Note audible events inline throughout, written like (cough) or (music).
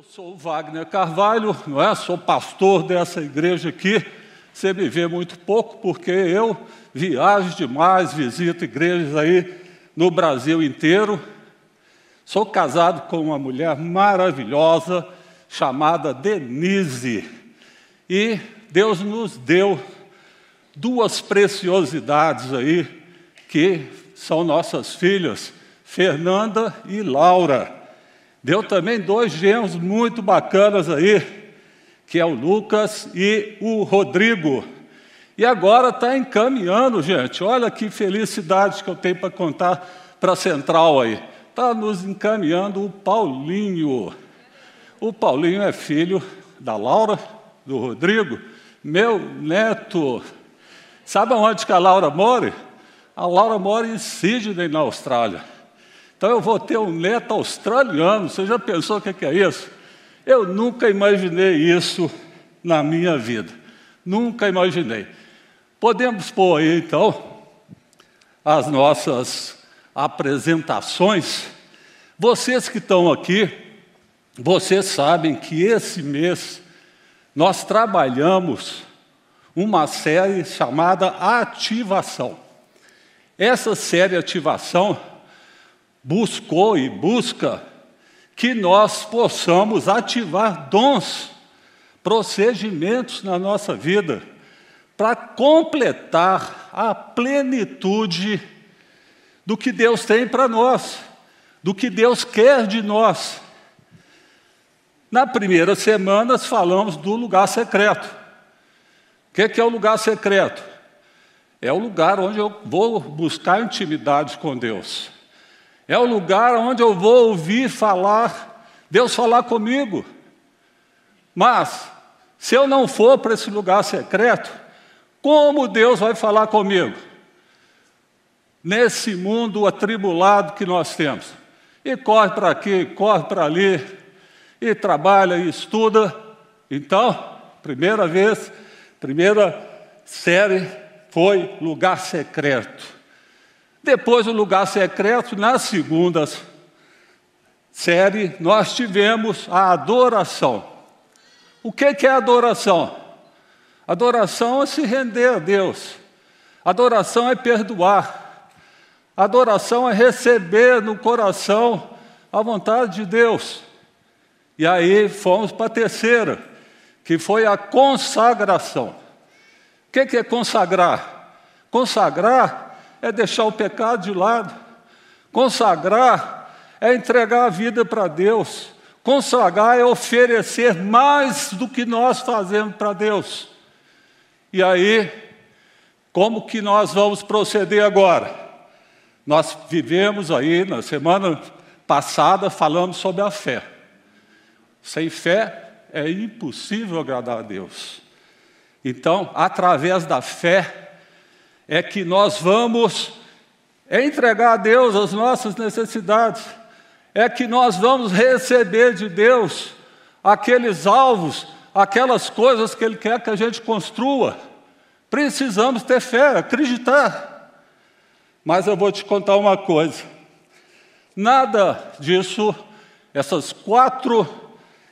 Eu sou Wagner Carvalho, não é? Sou pastor dessa igreja aqui. Você me vê muito pouco porque eu viajo demais, visito igrejas aí no Brasil inteiro. Sou casado com uma mulher maravilhosa chamada Denise. E Deus nos deu duas preciosidades aí que são nossas filhas, Fernanda e Laura. Deu também dois genros muito bacanas aí, que é o Lucas e o Rodrigo. E agora está encaminhando, gente. Olha que felicidade que eu tenho para contar para a central aí. Está nos encaminhando o Paulinho. O Paulinho é filho da Laura, do Rodrigo, meu neto. Sabe onde que a Laura mora? A Laura mora em Sydney, na Austrália. Então eu vou ter um neto australiano. Você já pensou o que é isso? Eu nunca imaginei isso na minha vida. Nunca imaginei. Podemos pôr aí, então, as nossas apresentações. Vocês que estão aqui, vocês sabem que esse mês nós trabalhamos uma série chamada Ativação. Essa série Ativação buscou e busca que nós possamos ativar dons, procedimentos na nossa vida, para completar a plenitude do que Deus tem para nós, do que Deus quer de nós. Na primeira semana, falamos do lugar secreto. O que é o lugar secreto? É o lugar onde eu vou buscar intimidade com Deus. É o lugar onde eu vou ouvir falar, Deus falar comigo. Mas, se eu não for para esse lugar secreto, como Deus vai falar comigo? Nesse mundo atribulado que nós temos. E corre para aqui, corre para ali, e trabalha e estuda. Então, primeira vez, primeira série foi lugar secreto. Depois, o lugar secreto, na segunda série, nós tivemos a adoração. O que é adoração? Adoração é se render a Deus. Adoração é perdoar. Adoração é receber no coração a vontade de Deus. E aí fomos para a terceira, que foi a consagração. O que é consagrar? Consagrar é deixar o pecado de lado. Consagrar é entregar a vida para Deus. Consagrar é oferecer mais do que nós fazemos para Deus. E aí, como que nós vamos proceder agora? Nós vivemos aí, na semana passada, falamos sobre a fé. Sem fé é impossível agradar a Deus. Então, através da fé, é que nós vamos entregar a Deus as nossas necessidades, é que nós vamos receber de Deus aqueles alvos, aquelas coisas que Ele quer que a gente construa. Precisamos ter fé, acreditar. Mas eu vou te contar uma coisa: nada disso, essas quatro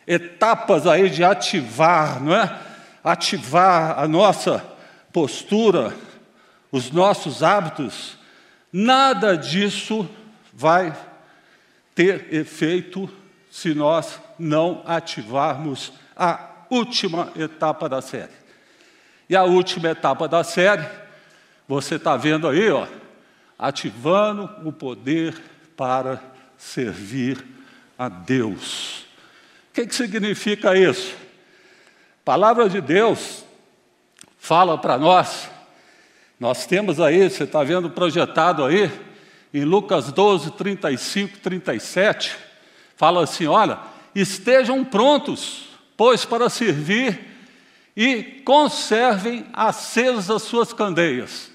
etapas aí de ativar, não é? Ativar a nossa postura, os nossos hábitos, nada disso vai ter efeito se nós não ativarmos a última etapa da série. E a última etapa da série, você está vendo aí, ó, ativando o poder para servir a Deus. O que, que significa isso? A palavra de Deus fala para nós nós temos aí, você está vendo projetado aí, em Lucas 12, 35, 37, fala assim: olha, estejam prontos, pois para servir e conservem acesas as suas candeias.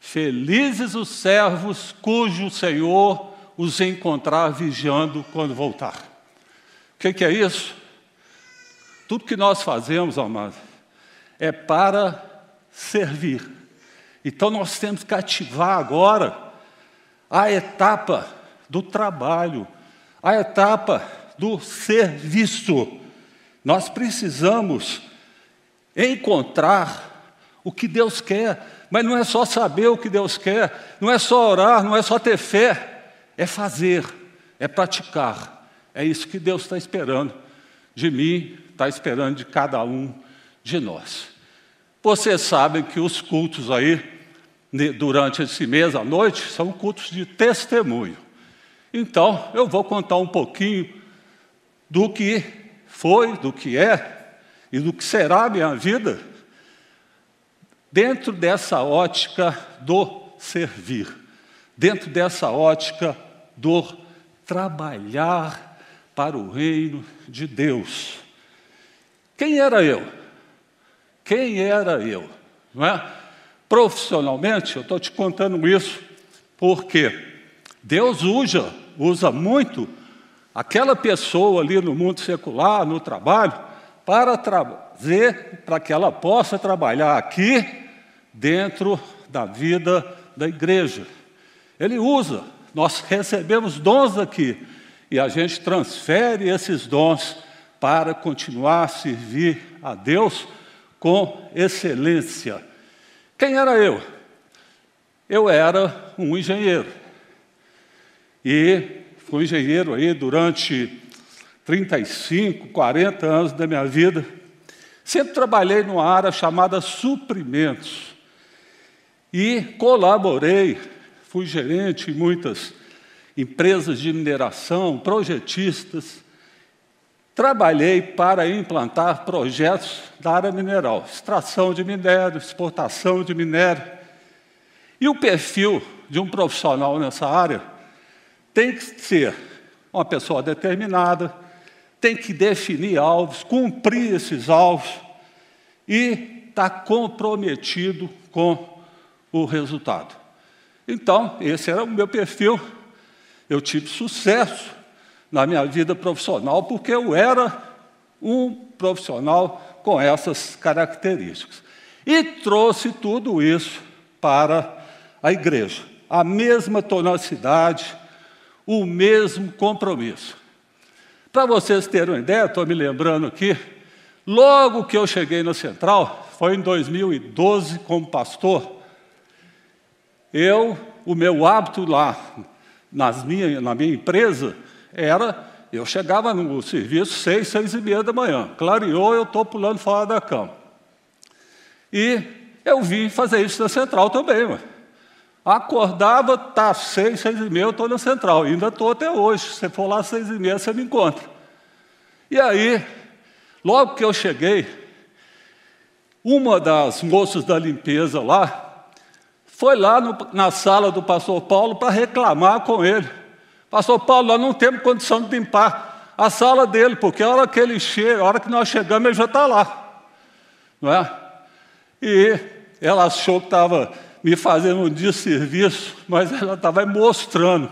Felizes os servos cujo Senhor os encontrar vigiando quando voltar. O que, que é isso? Tudo que nós fazemos, amados, é para servir. Então nós temos que ativar agora a etapa do trabalho, a etapa do serviço. Nós precisamos encontrar o que Deus quer, mas não é só saber o que Deus quer, não é só orar, não é só ter fé, é fazer, é praticar. É isso que Deus está esperando de mim, está esperando de cada um de nós. Vocês sabem que os cultos aí, durante esse mês à noite, são cultos de testemunho. Então, eu vou contar um pouquinho do que foi, do que é e do que será a minha vida dentro dessa ótica do servir, dentro dessa ótica do trabalhar para o reino de Deus. Quem era eu? Quem era eu? Não é? Profissionalmente, eu estou te contando isso porque Deus usa, usa muito aquela pessoa ali no mundo secular, no trabalho, para trazer, para que ela possa trabalhar aqui dentro da vida da igreja. Ele usa, nós recebemos dons aqui e a gente transfere esses dons para continuar a servir a Deus com excelência. Quem era eu? Eu era um engenheiro. E fui engenheiro aí durante 35, 40 anos da minha vida. Sempre trabalhei numa área chamada suprimentos e colaborei, fui gerente em muitas empresas de mineração, projetistas. Trabalhei para implantar projetos da área mineral, extração de minério, exportação de minério. E o perfil de um profissional nessa área tem que ser uma pessoa determinada, tem que definir alvos, cumprir esses alvos e estar tá comprometido com o resultado. Então, esse era o meu perfil. Eu tive sucesso na minha vida profissional porque eu era um profissional com essas características. E trouxe tudo isso para a igreja. A mesma tenacidade, o mesmo compromisso. Para vocês terem uma ideia, estou me lembrando aqui, logo que eu cheguei na Central, foi em 2012 como pastor, eu, o meu hábito lá nas minha, na minha empresa era, eu chegava no serviço seis, seis e meia da manhã. Clareou, eu estou pulando fora da cama. E eu vim fazer isso na central também, mano. Acordava, tá seis, seis e meia, eu estou na central. Ainda estou até hoje. Se for lá seis e meia, você me encontra. E aí, logo que eu cheguei, uma das moças da limpeza lá, foi lá no, na sala do pastor Paulo para reclamar com ele. Pastor Paulo, nós não temos condição de limpar a sala dele, porque a hora que ele chega, a hora que nós chegamos, ele já está lá. Não é? E ela achou que estava me fazendo um desserviço, mas ela estava mostrando,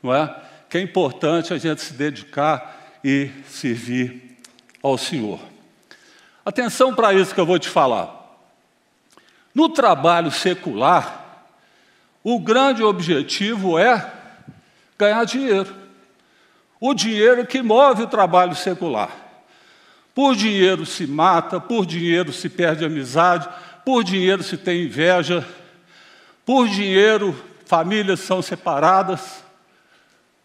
não é? Que é importante a gente se dedicar e servir ao Senhor. Atenção para isso que eu vou te falar. No trabalho secular, o grande objetivo é ganhar dinheiro. O dinheiro que move o trabalho secular. Por dinheiro se mata, por dinheiro se perde amizade, por dinheiro se tem inveja, por dinheiro famílias são separadas.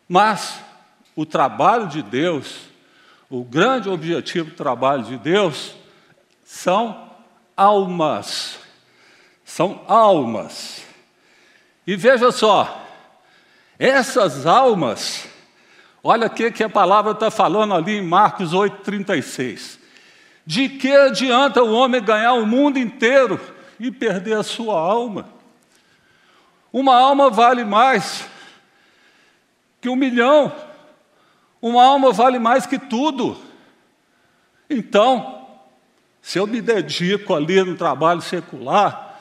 Mas o trabalho de Deus, o grande objetivo do trabalho de Deus, são almas. São almas. E veja só, essas almas, olha o que, a palavra está falando ali em Marcos 8,36. De que adianta o homem ganhar o mundo inteiro e perder a sua alma? Uma alma vale mais que um milhão, uma alma vale mais que tudo. Então, se eu me dedico ali no trabalho secular,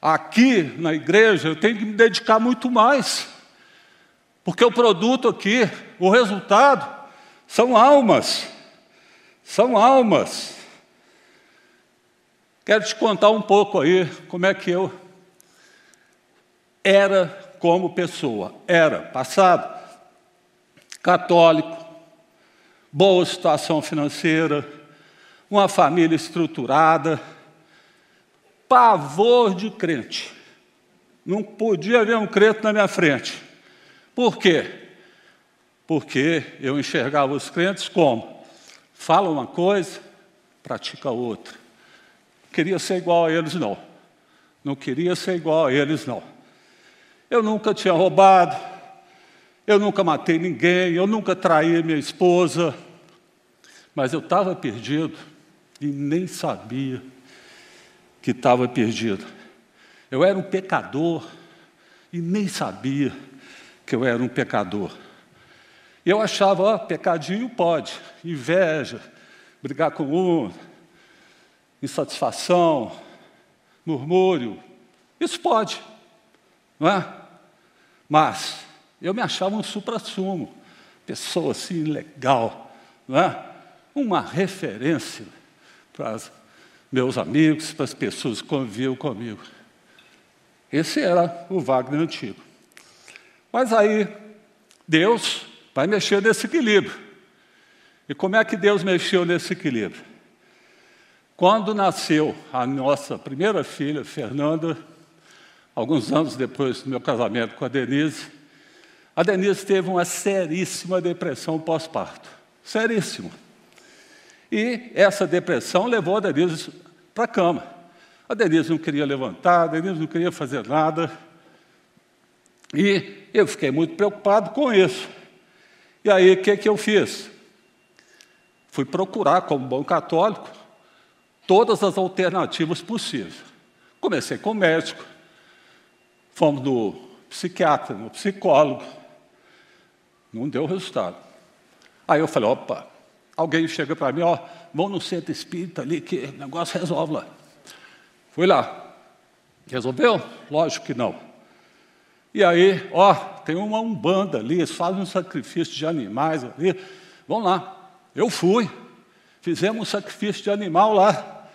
aqui na igreja, eu tenho que me dedicar muito mais. Porque o produto aqui, o resultado, são almas. São almas. Quero te contar um pouco aí como é que eu era como pessoa. Era passado católico, boa situação financeira, uma família estruturada, pavor de crente. Não podia haver um crente na minha frente. Por quê? Porque eu enxergava os crentes como? Fala uma coisa, pratica outra. Queria ser igual a eles, não. Não queria ser igual a eles, não. Eu nunca tinha roubado, eu nunca matei ninguém, eu nunca traí minha esposa, mas eu estava perdido e nem sabia que estava perdido. Eu era um pecador e nem sabia que eu era um pecador. Eu achava, ó, pecadinho pode, inveja, brigar com um, insatisfação, murmúrio, isso pode, não é? Mas eu me achava um supra-sumo, pessoa assim legal, não é? Uma referência para os meus amigos, para as pessoas que conviviam comigo. Esse era o Wagner antigo. Mas aí, Deus vai mexer nesse equilíbrio. E como é que Deus mexeu nesse equilíbrio? Quando nasceu a nossa primeira filha, Fernanda, alguns anos depois do meu casamento com a Denise, a Denise teve uma seríssima depressão pós-parto. Seríssima. E essa depressão levou a Denise para a cama. A Denise não queria levantar, a Denise não queria fazer nada. E eu fiquei muito preocupado com isso. E aí, o que, que eu fiz? Fui procurar, como bom católico, todas as alternativas possíveis. Comecei com o médico, fomos no psiquiatra, no psicólogo, não deu resultado. Aí eu falei, opa, alguém chega para mim, ó, vamos no centro espírita ali que o negócio resolve lá. Fui lá. Resolveu? Lógico que não. E aí, ó, tem uma umbanda ali, eles fazem um sacrifício de animais ali. Vamos lá. Eu fui. Fizemos um sacrifício de animal lá.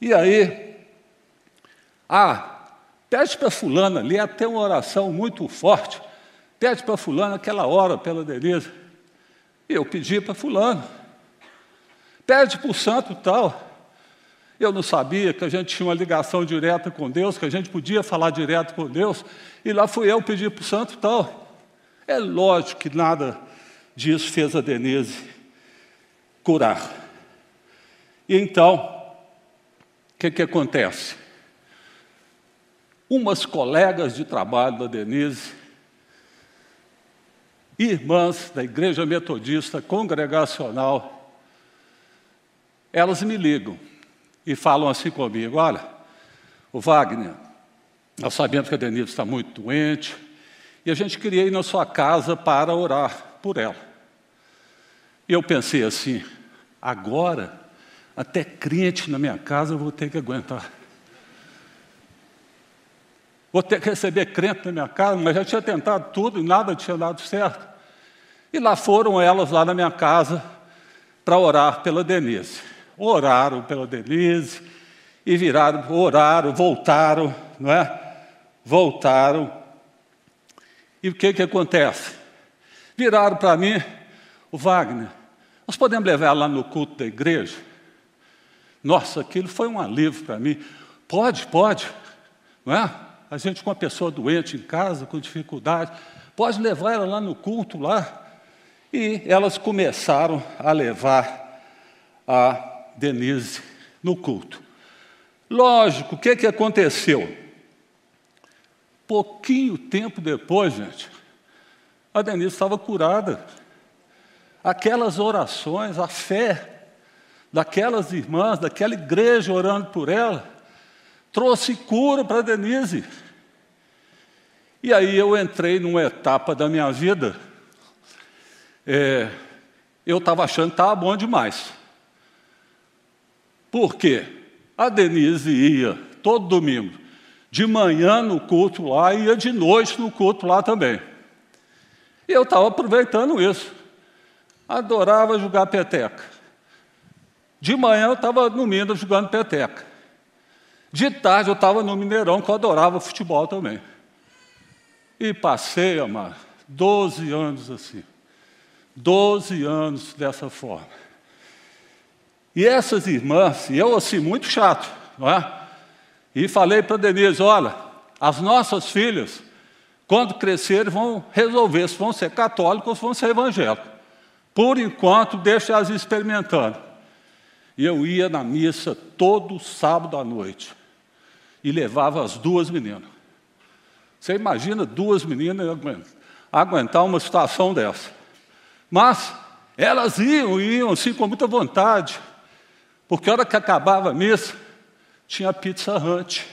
E aí, ah, pede para fulana ali, até uma oração muito forte. Pede para fulana aquela hora pela Denise. E eu pedi para fulano. Pede para o santo tal. Eu não sabia que a gente tinha uma ligação direta com Deus, que a gente podia falar direto com Deus, e lá fui eu pedir para o santo tal. É lógico que nada disso fez a Denise curar. E então, o que, que acontece? Umas colegas de trabalho da Denise, irmãs da Igreja Metodista Congregacional, elas me ligam e falam assim comigo: olha, o Wagner, nós sabemos que a Denise está muito doente e a gente queria ir na sua casa para orar por ela. E eu pensei assim: agora, até crente na minha casa eu vou ter que aguentar. Vou ter que receber crente na minha casa, mas já tinha tentado tudo e nada tinha dado certo. E lá foram elas, lá na minha casa, para orar pela Denise oraram pela Denise e viraram, oraram, voltaram, não é? Voltaram. E o que que acontece? Viraram para mim, o Wagner, nós podemos levar lá no culto da igreja? Nossa, aquilo foi um alívio para mim. Pode, pode, não é? A gente com uma pessoa doente em casa, com dificuldade, pode levar ela lá no culto lá. E elas começaram a levar a Denise no culto. Lógico, o que, que aconteceu? Pouquinho tempo depois, gente, a Denise estava curada. Aquelas orações, a fé daquelas irmãs, daquela igreja orando por ela, trouxe cura para Denise. E aí eu entrei numa etapa da minha vida, é, eu estava achando que estava bom demais. Por quê? A Denise ia todo domingo, de manhã no culto lá e ia de noite no culto lá também. E eu estava aproveitando isso. Adorava jogar peteca. De manhã eu estava no Minas jogando peteca. De tarde eu estava no Mineirão, que eu adorava futebol também. E passei, amar, 12 anos assim. Doze anos dessa forma. E essas irmãs, e eu assim, muito chato, não é? E falei para Denise: olha, as nossas filhas, quando crescerem, vão resolver se vão ser católicos ou se vão ser evangélicos. Por enquanto, deixa elas experimentando. E eu ia na missa todo sábado à noite e levava as duas meninas. Você imagina duas meninas aguentar uma situação dessa. Mas elas iam, iam assim com muita vontade, porque a hora que acabava a missa, tinha Pizza Hut,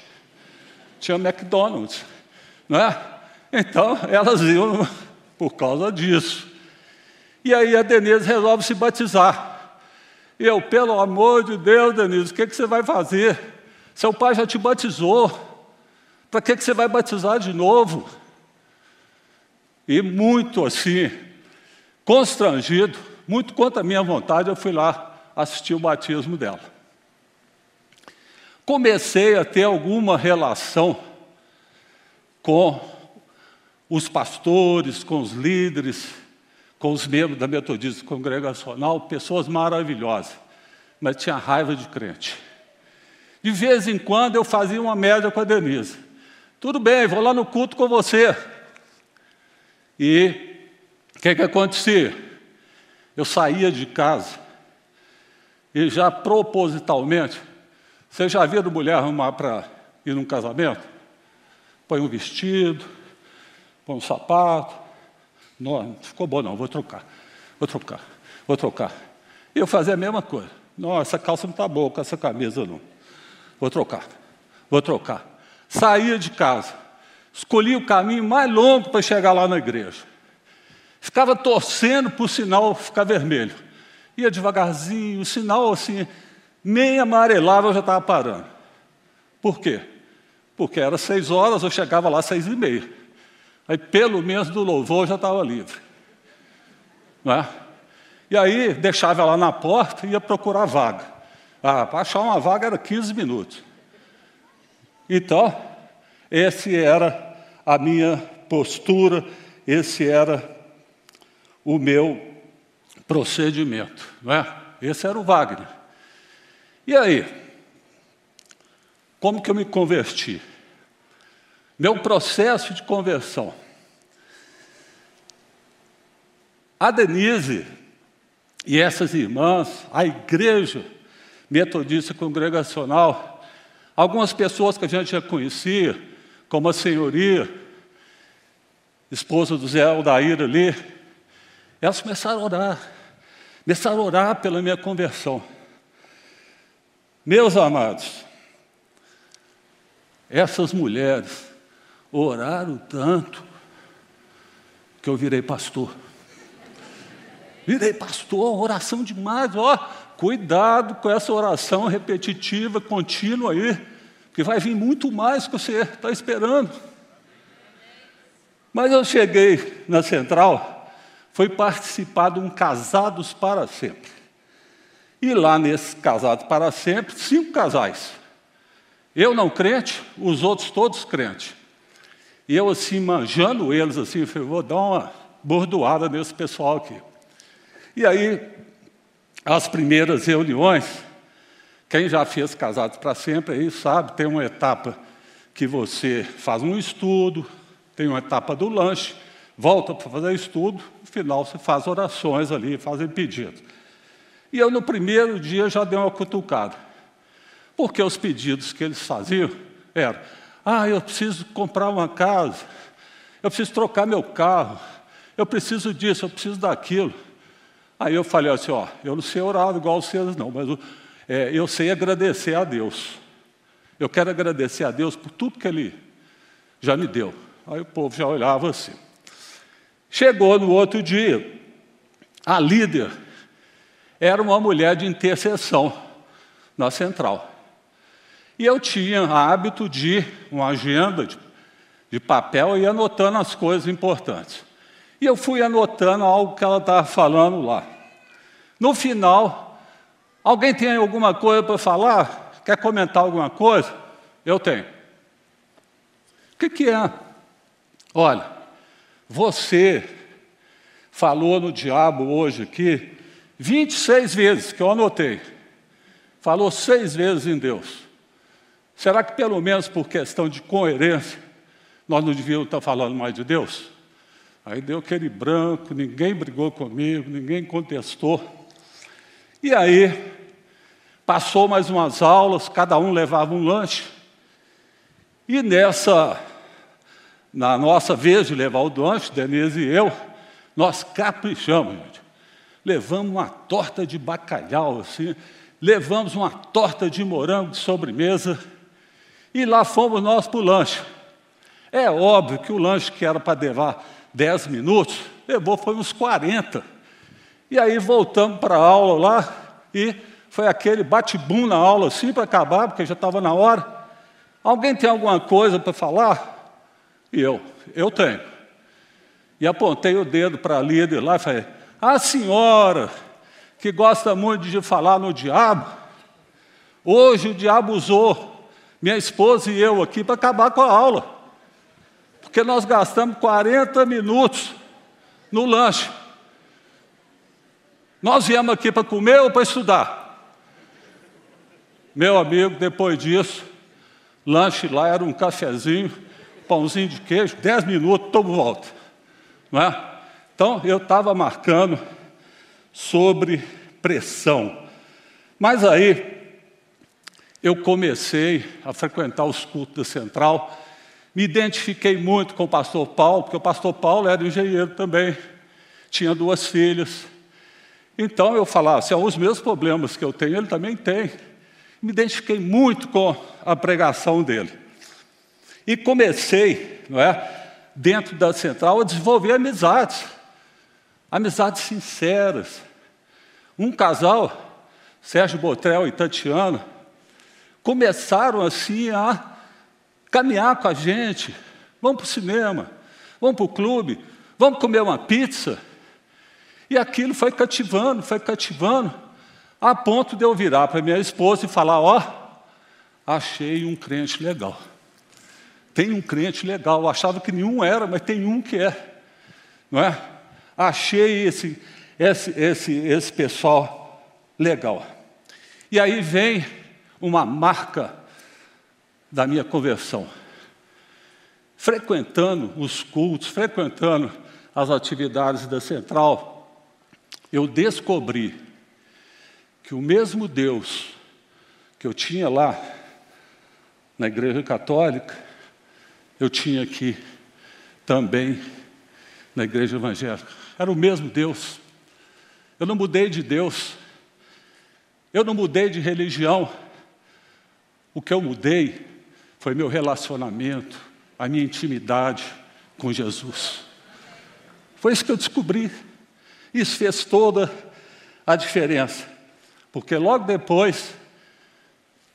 tinha McDonald's, não é? Então elas iam por causa disso. E aí a Denise resolve se batizar. E eu, pelo amor de Deus, Denise, o que, que você vai fazer? Seu pai já te batizou. Para que, que você vai batizar de novo? E muito assim, constrangido, muito contra a minha vontade, eu fui lá assistir o batismo dela. Comecei a ter alguma relação com os pastores, com os líderes, com os membros da Metodista Congregacional, pessoas maravilhosas, mas tinha raiva de crente. De vez em quando eu fazia uma média com a Denise. Tudo bem, vou lá no culto com você. E o que, que acontecia? Eu saía de casa e já propositalmente, você já viu mulher arrumar para ir num casamento? Põe um vestido, põe um sapato. Não, não ficou bom não, vou trocar, vou trocar, vou trocar. Eu fazia a mesma coisa. Não, essa calça não está boa com essa camisa não. Vou trocar, vou trocar saía de casa, escolhia o caminho mais longo para chegar lá na igreja. Ficava torcendo para o sinal ficar vermelho. Ia devagarzinho, o sinal assim, nem amarelava, eu já estava parando. Por quê? Porque era seis horas, eu chegava lá seis e meia. Aí, pelo menos do louvor, eu já estava livre. Não é? E aí, deixava ela na porta e ia procurar vaga. Ah, para achar uma vaga era 15 minutos. Então, esse era a minha postura, esse era o meu procedimento, não é? Esse era o Wagner. E aí, como que eu me converti? Meu processo de conversão. A Denise e essas irmãs, a igreja metodista congregacional, Algumas pessoas que a gente já conhecia, como a senhoria, esposa do Zé Aldair ali, elas começaram a orar, começaram a orar pela minha conversão. Meus amados, essas mulheres oraram tanto que eu virei pastor. Virei pastor, oração demais, ó. Cuidado com essa oração repetitiva, contínua aí, que vai vir muito mais que você está esperando. Mas eu cheguei na central, foi participar de um Casados para Sempre. E lá nesse Casados para Sempre, cinco casais. Eu não crente, os outros todos crentes. E eu assim, manjando eles assim, falei, vou dar uma bordoada nesse pessoal aqui. E aí as primeiras reuniões, quem já fez Casados para Sempre aí sabe, tem uma etapa que você faz um estudo, tem uma etapa do lanche, volta para fazer estudo, no final você faz orações ali, fazem pedidos. E eu no primeiro dia já dei uma cutucada, porque os pedidos que eles faziam eram, ah, eu preciso comprar uma casa, eu preciso trocar meu carro, eu preciso disso, eu preciso daquilo. Aí eu falei assim, ó, eu não sei orar igual vocês não, mas é, eu sei agradecer a Deus. Eu quero agradecer a Deus por tudo que Ele já me deu. Aí o povo já olhava assim. Chegou no outro dia, a líder era uma mulher de intercessão na central. E eu tinha hábito de uma agenda de, de papel e anotando as coisas importantes. E eu fui anotando algo que ela estava falando lá. No final, alguém tem alguma coisa para falar? Quer comentar alguma coisa? Eu tenho. O que, que é? Olha, você falou no diabo hoje aqui 26 vezes, que eu anotei. Falou seis vezes em Deus. Será que pelo menos por questão de coerência, nós não devíamos estar falando mais de Deus? Aí deu aquele branco, ninguém brigou comigo, ninguém contestou. E aí, passou mais umas aulas, cada um levava um lanche. E nessa, na nossa vez de levar o lanche, Denise e eu, nós caprichamos, gente. Levamos uma torta de bacalhau, assim, levamos uma torta de morango de sobremesa, e lá fomos nós para o lanche. É óbvio que o lanche que era para levar 10 minutos, levou foi uns 40. E aí voltamos para a aula lá, e foi aquele bate-bum na aula, assim, para acabar, porque já estava na hora. Alguém tem alguma coisa para falar? E eu, eu tenho. E apontei o dedo para a líder lá e falei: A senhora, que gosta muito de falar no diabo, hoje o diabo usou minha esposa e eu aqui para acabar com a aula. Porque nós gastamos 40 minutos no lanche. Nós viemos aqui para comer ou para estudar? Meu amigo, depois disso, lanche lá era um cafezinho, pãozinho de queijo, 10 minutos, tomo volta. Não é? Então, eu estava marcando sobre pressão. Mas aí, eu comecei a frequentar os cultos da Central, me identifiquei muito com o pastor Paulo, porque o pastor Paulo era engenheiro também, tinha duas filhas. Então eu falava, se assim, os meus problemas que eu tenho, ele também tem. Me identifiquei muito com a pregação dele. E comecei, não é? dentro da central, a desenvolver amizades, amizades sinceras. Um casal, Sérgio Botrel e Tatiana, começaram assim a caminhar com a gente. Vamos para o cinema, vamos para o clube, vamos comer uma pizza. E aquilo foi cativando, foi cativando, a ponto de eu virar para minha esposa e falar: Ó, oh, achei um crente legal. Tem um crente legal. Eu achava que nenhum era, mas tem um que é. Não é? Achei esse, esse, esse, esse pessoal legal. E aí vem uma marca da minha conversão. Frequentando os cultos, frequentando as atividades da central, eu descobri que o mesmo Deus que eu tinha lá na Igreja Católica, eu tinha aqui também na igreja evangélica. Era o mesmo Deus. Eu não mudei de Deus. Eu não mudei de religião. O que eu mudei foi meu relacionamento, a minha intimidade com Jesus. Foi isso que eu descobri. Isso fez toda a diferença. Porque logo depois,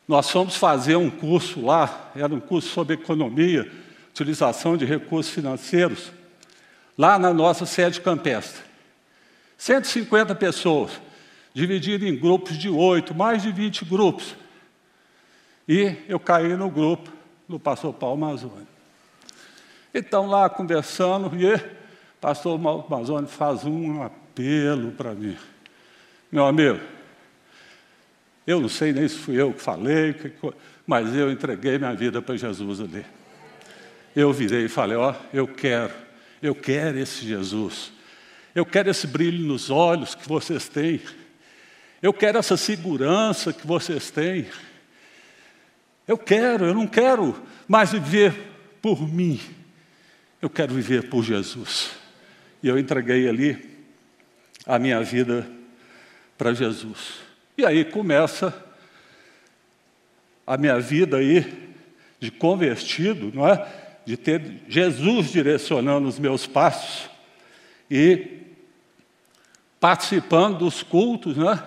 nós fomos fazer um curso lá, era um curso sobre economia, utilização de recursos financeiros, lá na nossa sede campestre. 150 pessoas, divididas em grupos de oito, mais de 20 grupos. E eu caí no grupo do pastor Paulo Mazzoni. Então, lá conversando, e pastor Mazzoni faz um apelo para mim. Meu amigo, eu não sei nem se fui eu que falei, mas eu entreguei minha vida para Jesus ali eu virei e falei: Ó, oh, eu quero, eu quero esse Jesus. Eu quero esse brilho nos olhos que vocês têm. Eu quero essa segurança que vocês têm. Eu quero, eu não quero mais viver por mim. Eu quero viver por Jesus. E eu entreguei ali a minha vida para Jesus. E aí começa a minha vida aí de convertido, não é? De ter Jesus direcionando os meus passos e participando dos cultos, né?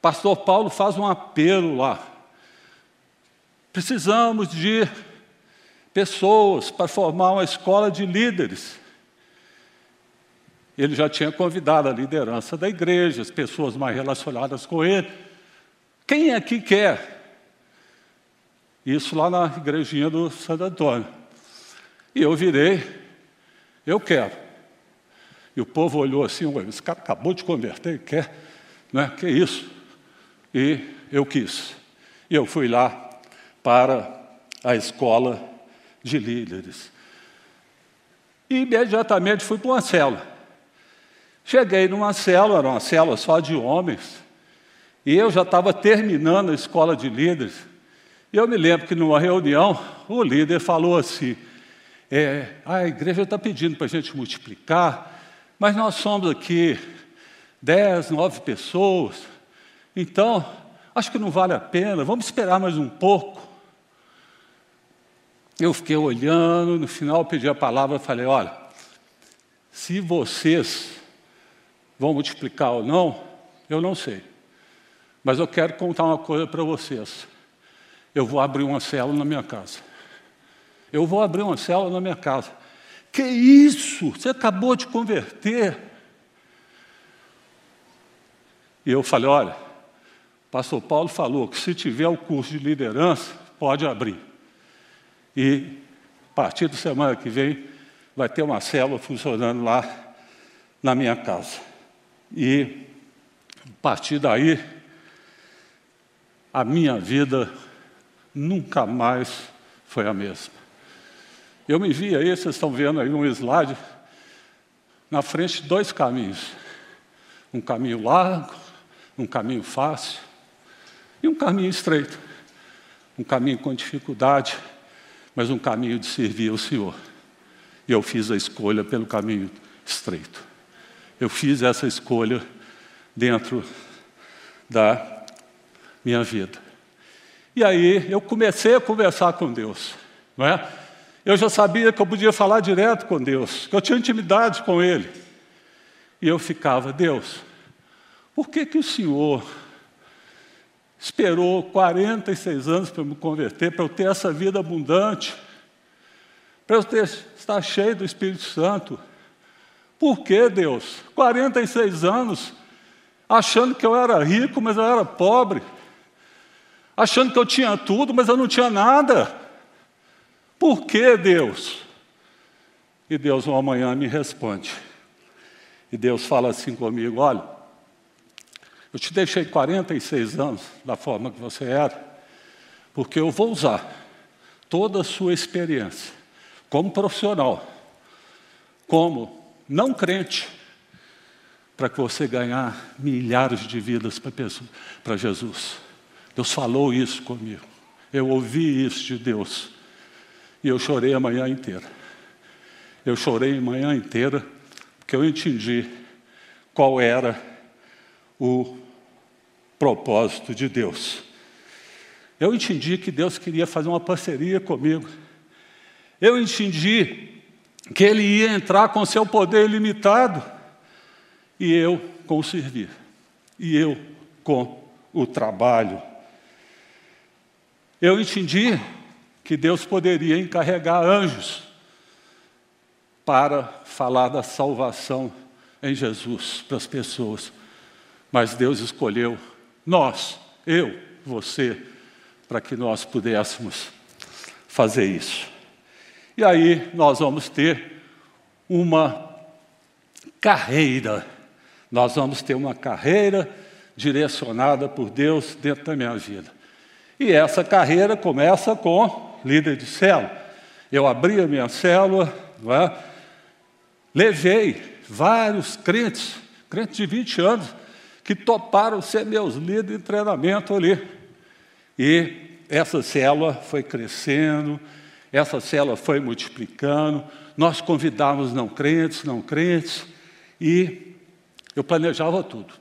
Pastor Paulo faz um apelo lá. Precisamos de pessoas para formar uma escola de líderes. Ele já tinha convidado a liderança da igreja, as pessoas mais relacionadas com ele. Quem aqui quer? Isso lá na igrejinha do Santo Antônio. E eu virei, eu quero. E o povo olhou assim, esse cara acabou de converter, quer, né? que isso? E eu quis. E eu fui lá para a escola de líderes. E imediatamente fui para uma célula. Cheguei numa célula, era uma célula só de homens, e eu já estava terminando a escola de líderes. E eu me lembro que numa reunião, o líder falou assim: é, a igreja está pedindo para a gente multiplicar, mas nós somos aqui dez, nove pessoas, então acho que não vale a pena, vamos esperar mais um pouco. Eu fiquei olhando, no final pedi a palavra e falei: olha, se vocês vão multiplicar ou não, eu não sei. Mas eu quero contar uma coisa para vocês. Eu vou abrir uma célula na minha casa. Eu vou abrir uma célula na minha casa. Que isso? Você acabou de converter. E eu falei: olha, o pastor Paulo falou que se tiver o curso de liderança, pode abrir. E a partir da semana que vem vai ter uma célula funcionando lá na minha casa. E a partir daí, a minha vida nunca mais foi a mesma. Eu me vi aí, vocês estão vendo aí um slide, na frente dois caminhos. Um caminho largo, um caminho fácil e um caminho estreito. Um caminho com dificuldade mas um caminho de servir ao Senhor. E eu fiz a escolha pelo caminho estreito. Eu fiz essa escolha dentro da minha vida. E aí eu comecei a conversar com Deus, não é? Eu já sabia que eu podia falar direto com Deus, que eu tinha intimidade com Ele. E eu ficava, Deus, por que que o Senhor esperou 46 anos para me converter, para eu ter essa vida abundante, para eu ter, estar cheio do Espírito Santo. Por que, Deus? 46 anos, achando que eu era rico, mas eu era pobre, achando que eu tinha tudo, mas eu não tinha nada. Por que, Deus? E Deus, uma manhã, me responde. E Deus fala assim comigo: olha, eu te deixei 46 anos da forma que você era, porque eu vou usar toda a sua experiência como profissional, como não crente, para que você ganhar milhares de vidas para Jesus. Deus falou isso comigo. Eu ouvi isso de Deus. E eu chorei a manhã inteira. Eu chorei a manhã inteira, porque eu entendi qual era o propósito de Deus. Eu entendi que Deus queria fazer uma parceria comigo. Eu entendi que Ele ia entrar com seu poder ilimitado e eu com o servir, e eu com o trabalho. Eu entendi que Deus poderia encarregar anjos para falar da salvação em Jesus para as pessoas. Mas Deus escolheu nós, eu, você, para que nós pudéssemos fazer isso. E aí nós vamos ter uma carreira, nós vamos ter uma carreira direcionada por Deus dentro da minha vida. E essa carreira começa com líder de célula. Eu abri a minha célula, é? levei vários crentes, crentes de 20 anos, que toparam ser meus líderes de treinamento ali. E essa célula foi crescendo, essa célula foi multiplicando, nós convidávamos não crentes, não crentes, e eu planejava tudo.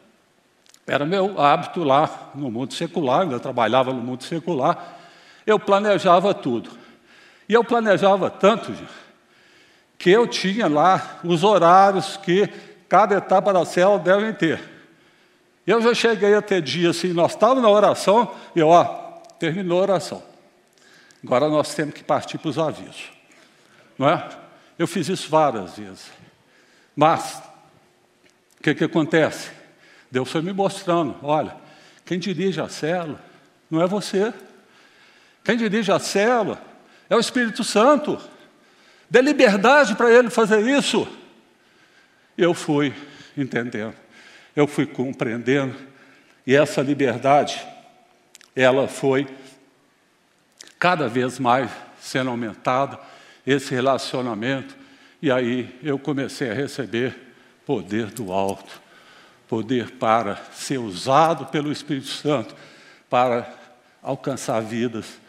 Era meu hábito lá no mundo secular, ainda trabalhava no mundo secular, eu planejava tudo. E eu planejava tanto, que eu tinha lá os horários que cada etapa da célula deve ter. Eu já cheguei a ter dia assim, nós estávamos na oração e ó, terminou a oração. Agora nós temos que partir para os avisos. Não é? Eu fiz isso várias vezes. Mas, o que, que acontece? Deus foi me mostrando, olha, quem dirige a célula não é você. Quem dirige a célula é o Espírito Santo. Dê liberdade para ele fazer isso. Eu fui entendendo, eu fui compreendendo, e essa liberdade, ela foi cada vez mais sendo aumentada, esse relacionamento, e aí eu comecei a receber poder do alto, poder para ser usado pelo Espírito Santo para alcançar vidas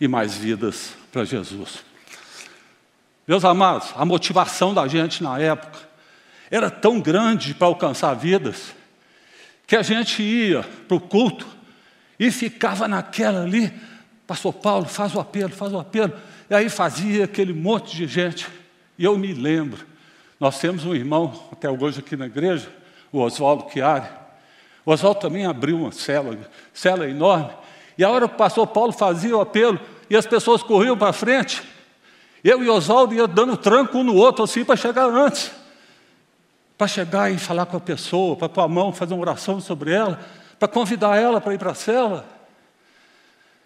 e mais vidas para Jesus. Meus amados, a motivação da gente na época era tão grande para alcançar vidas que a gente ia para o culto e ficava naquela ali, Pastor Paulo, faz o apelo, faz o apelo. E aí fazia aquele monte de gente. E eu me lembro, nós temos um irmão, até hoje aqui na igreja, o Oswaldo Chiari. O Oswaldo também abriu uma cela, cela enorme. E a hora que o pastor Paulo fazia o apelo, e as pessoas corriam para frente, eu e Oswaldo ia dando tranco um no outro, assim, para chegar antes. Para chegar e falar com a pessoa, para pôr a mão, fazer uma oração sobre ela, para convidar ela para ir para a cela.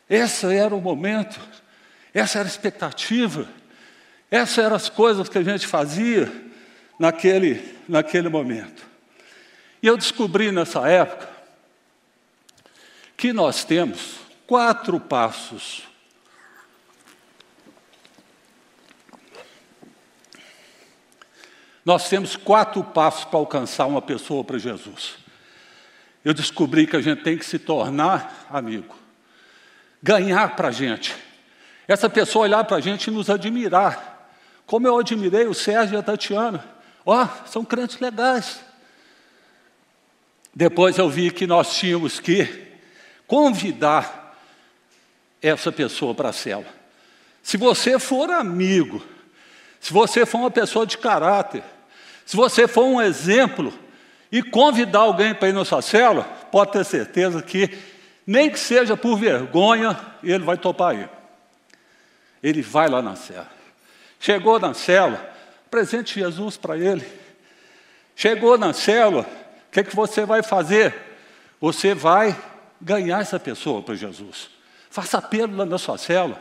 Esse era o momento, essa era a expectativa. Essas eram as coisas que a gente fazia naquele, naquele momento. E eu descobri nessa época que nós temos quatro passos. Nós temos quatro passos para alcançar uma pessoa para Jesus. Eu descobri que a gente tem que se tornar amigo, ganhar para a gente. Essa pessoa olhar para a gente e nos admirar. Como eu admirei o Sérgio e a Tatiana. Ó, oh, são crentes legais. Depois eu vi que nós tínhamos que convidar essa pessoa para a cela. Se você for amigo, se você for uma pessoa de caráter, se você for um exemplo e convidar alguém para ir na sua cela, pode ter certeza que, nem que seja por vergonha, ele vai topar ir. Ele vai lá na cela. Chegou na célula, presente Jesus para ele. Chegou na célula, o que, que você vai fazer? Você vai ganhar essa pessoa para Jesus. Faça apelo lá na sua célula.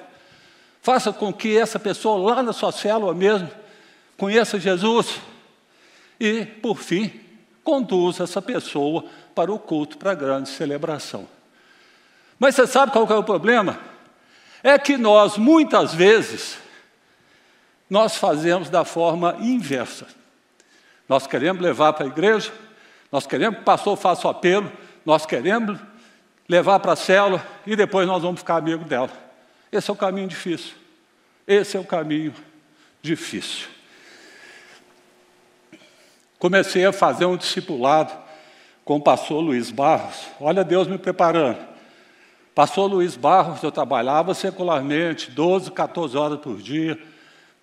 Faça com que essa pessoa lá na sua célula mesmo conheça Jesus. E, por fim, conduza essa pessoa para o culto, para a grande celebração. Mas você sabe qual é o problema? É que nós, muitas vezes, nós fazemos da forma inversa. Nós queremos levar para a igreja, nós queremos que o pastor faça o apelo, nós queremos levar para a célula e depois nós vamos ficar amigo dela. Esse é o caminho difícil. Esse é o caminho difícil. Comecei a fazer um discipulado com o pastor Luiz Barros. Olha Deus me preparando. Pastor Luiz Barros, eu trabalhava secularmente, 12, 14 horas por dia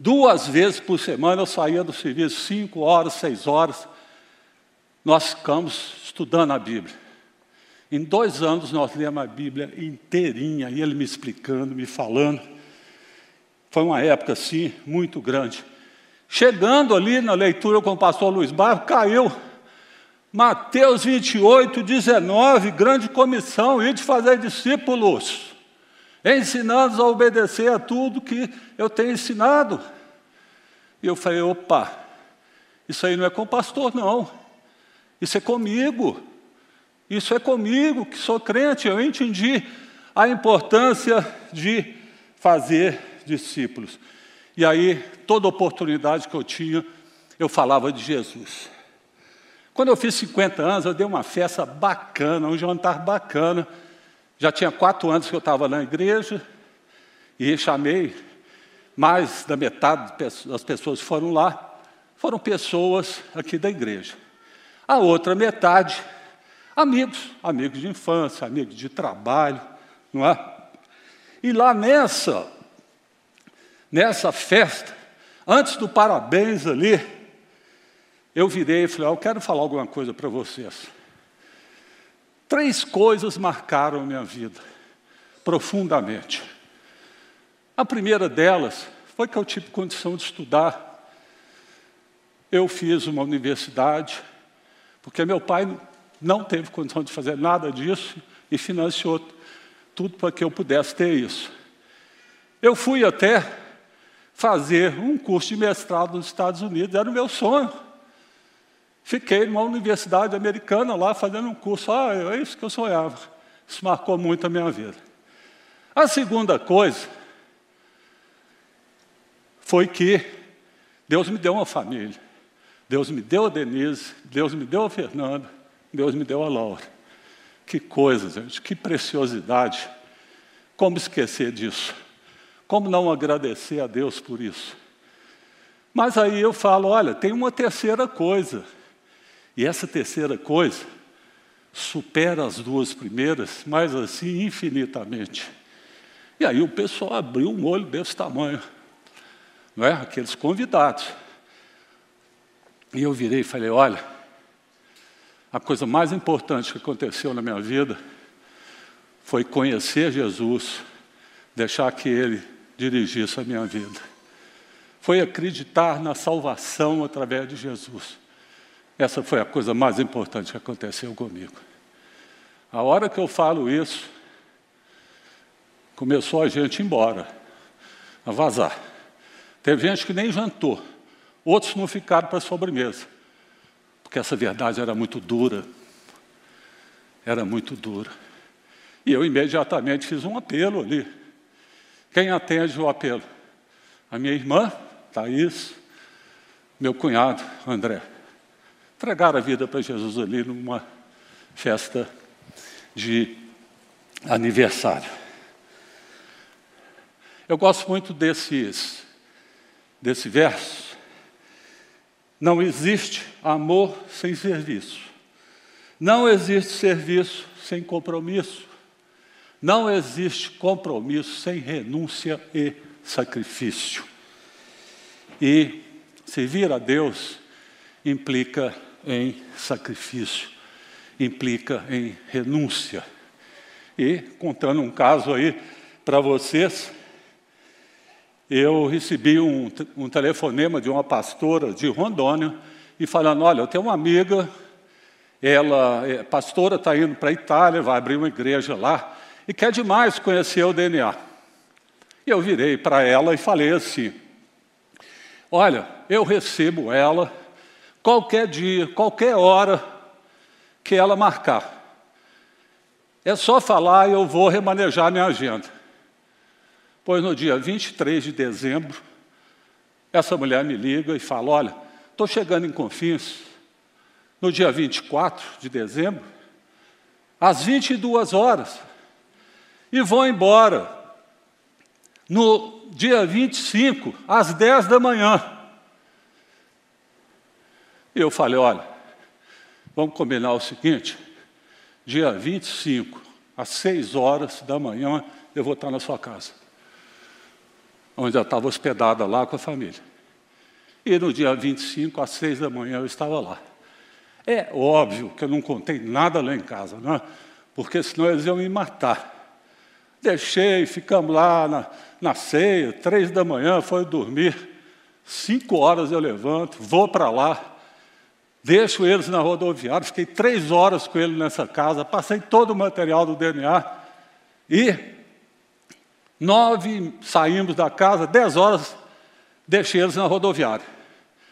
Duas vezes por semana eu saía do serviço, cinco horas, seis horas. Nós ficamos estudando a Bíblia. Em dois anos nós lemos a Bíblia inteirinha, e ele me explicando, me falando. Foi uma época, assim, muito grande. Chegando ali na leitura com o pastor Luiz Barro, caiu Mateus 28, 19, grande comissão, e de fazer discípulos ensinando-os a obedecer a tudo que eu tenho ensinado. E eu falei: opa, isso aí não é com o pastor, não. Isso é comigo. Isso é comigo, que sou crente. Eu entendi a importância de fazer discípulos. E aí, toda oportunidade que eu tinha, eu falava de Jesus. Quando eu fiz 50 anos, eu dei uma festa bacana, um jantar bacana já tinha quatro anos que eu estava na igreja e chamei mais da metade das pessoas que foram lá, foram pessoas aqui da igreja. A outra metade, amigos, amigos de infância, amigos de trabalho, não é? E lá nessa, nessa festa, antes do parabéns ali, eu virei e falei, oh, eu quero falar alguma coisa para vocês. Três coisas marcaram minha vida profundamente. A primeira delas foi que eu tive condição de estudar. Eu fiz uma universidade, porque meu pai não teve condição de fazer nada disso e financiou tudo para que eu pudesse ter isso. Eu fui até fazer um curso de mestrado nos Estados Unidos, era o meu sonho. Fiquei numa universidade americana lá fazendo um curso. Ah, é isso que eu sonhava. Isso marcou muito a minha vida. A segunda coisa foi que Deus me deu uma família. Deus me deu a Denise, Deus me deu a Fernanda, Deus me deu a Laura. Que coisa, gente, que preciosidade. Como esquecer disso? Como não agradecer a Deus por isso? Mas aí eu falo: olha, tem uma terceira coisa. E essa terceira coisa supera as duas primeiras, mas assim infinitamente. E aí o pessoal abriu um olho desse tamanho, não é? Aqueles convidados. E eu virei e falei: olha, a coisa mais importante que aconteceu na minha vida foi conhecer Jesus, deixar que Ele dirigisse a minha vida. Foi acreditar na salvação através de Jesus. Essa foi a coisa mais importante que aconteceu comigo. A hora que eu falo isso, começou a gente ir embora, a vazar. Teve gente que nem jantou, outros não ficaram para a sobremesa, porque essa verdade era muito dura. Era muito dura. E eu imediatamente fiz um apelo ali. Quem atende o apelo? A minha irmã, Thaís, meu cunhado, André. Entregaram a vida para Jesus ali numa festa de aniversário. Eu gosto muito desses, desse verso. Não existe amor sem serviço. Não existe serviço sem compromisso. Não existe compromisso sem renúncia e sacrifício. E servir a Deus implica em sacrifício, implica em renúncia. E contando um caso aí para vocês, eu recebi um, um, telefonema de uma pastora de Rondônia e falando: Olha, eu tenho uma amiga, ela, é, pastora, está indo para a Itália, vai abrir uma igreja lá e quer demais conhecer o DNA. E eu virei para ela e falei assim: Olha, eu recebo ela qualquer dia, qualquer hora que ela marcar. É só falar e eu vou remanejar minha agenda. Pois no dia 23 de dezembro, essa mulher me liga e fala: Olha, estou chegando em Confins, no dia 24 de dezembro, às 22 horas e vão embora. No dia 25, às 10 da manhã. E eu falei: olha, vamos combinar o seguinte: dia 25, às 6 horas da manhã, eu vou estar na sua casa. Onde eu estava hospedada lá com a família. E no dia 25, às 6 da manhã, eu estava lá. É óbvio que eu não contei nada lá em casa, né? porque senão eles iam me matar. Deixei, ficamos lá na, na ceia, três da manhã, foi dormir. Cinco horas eu levanto, vou para lá, deixo eles na rodoviária, fiquei três horas com ele nessa casa, passei todo o material do DNA e nove saímos da casa, dez horas deixei eles na rodoviária.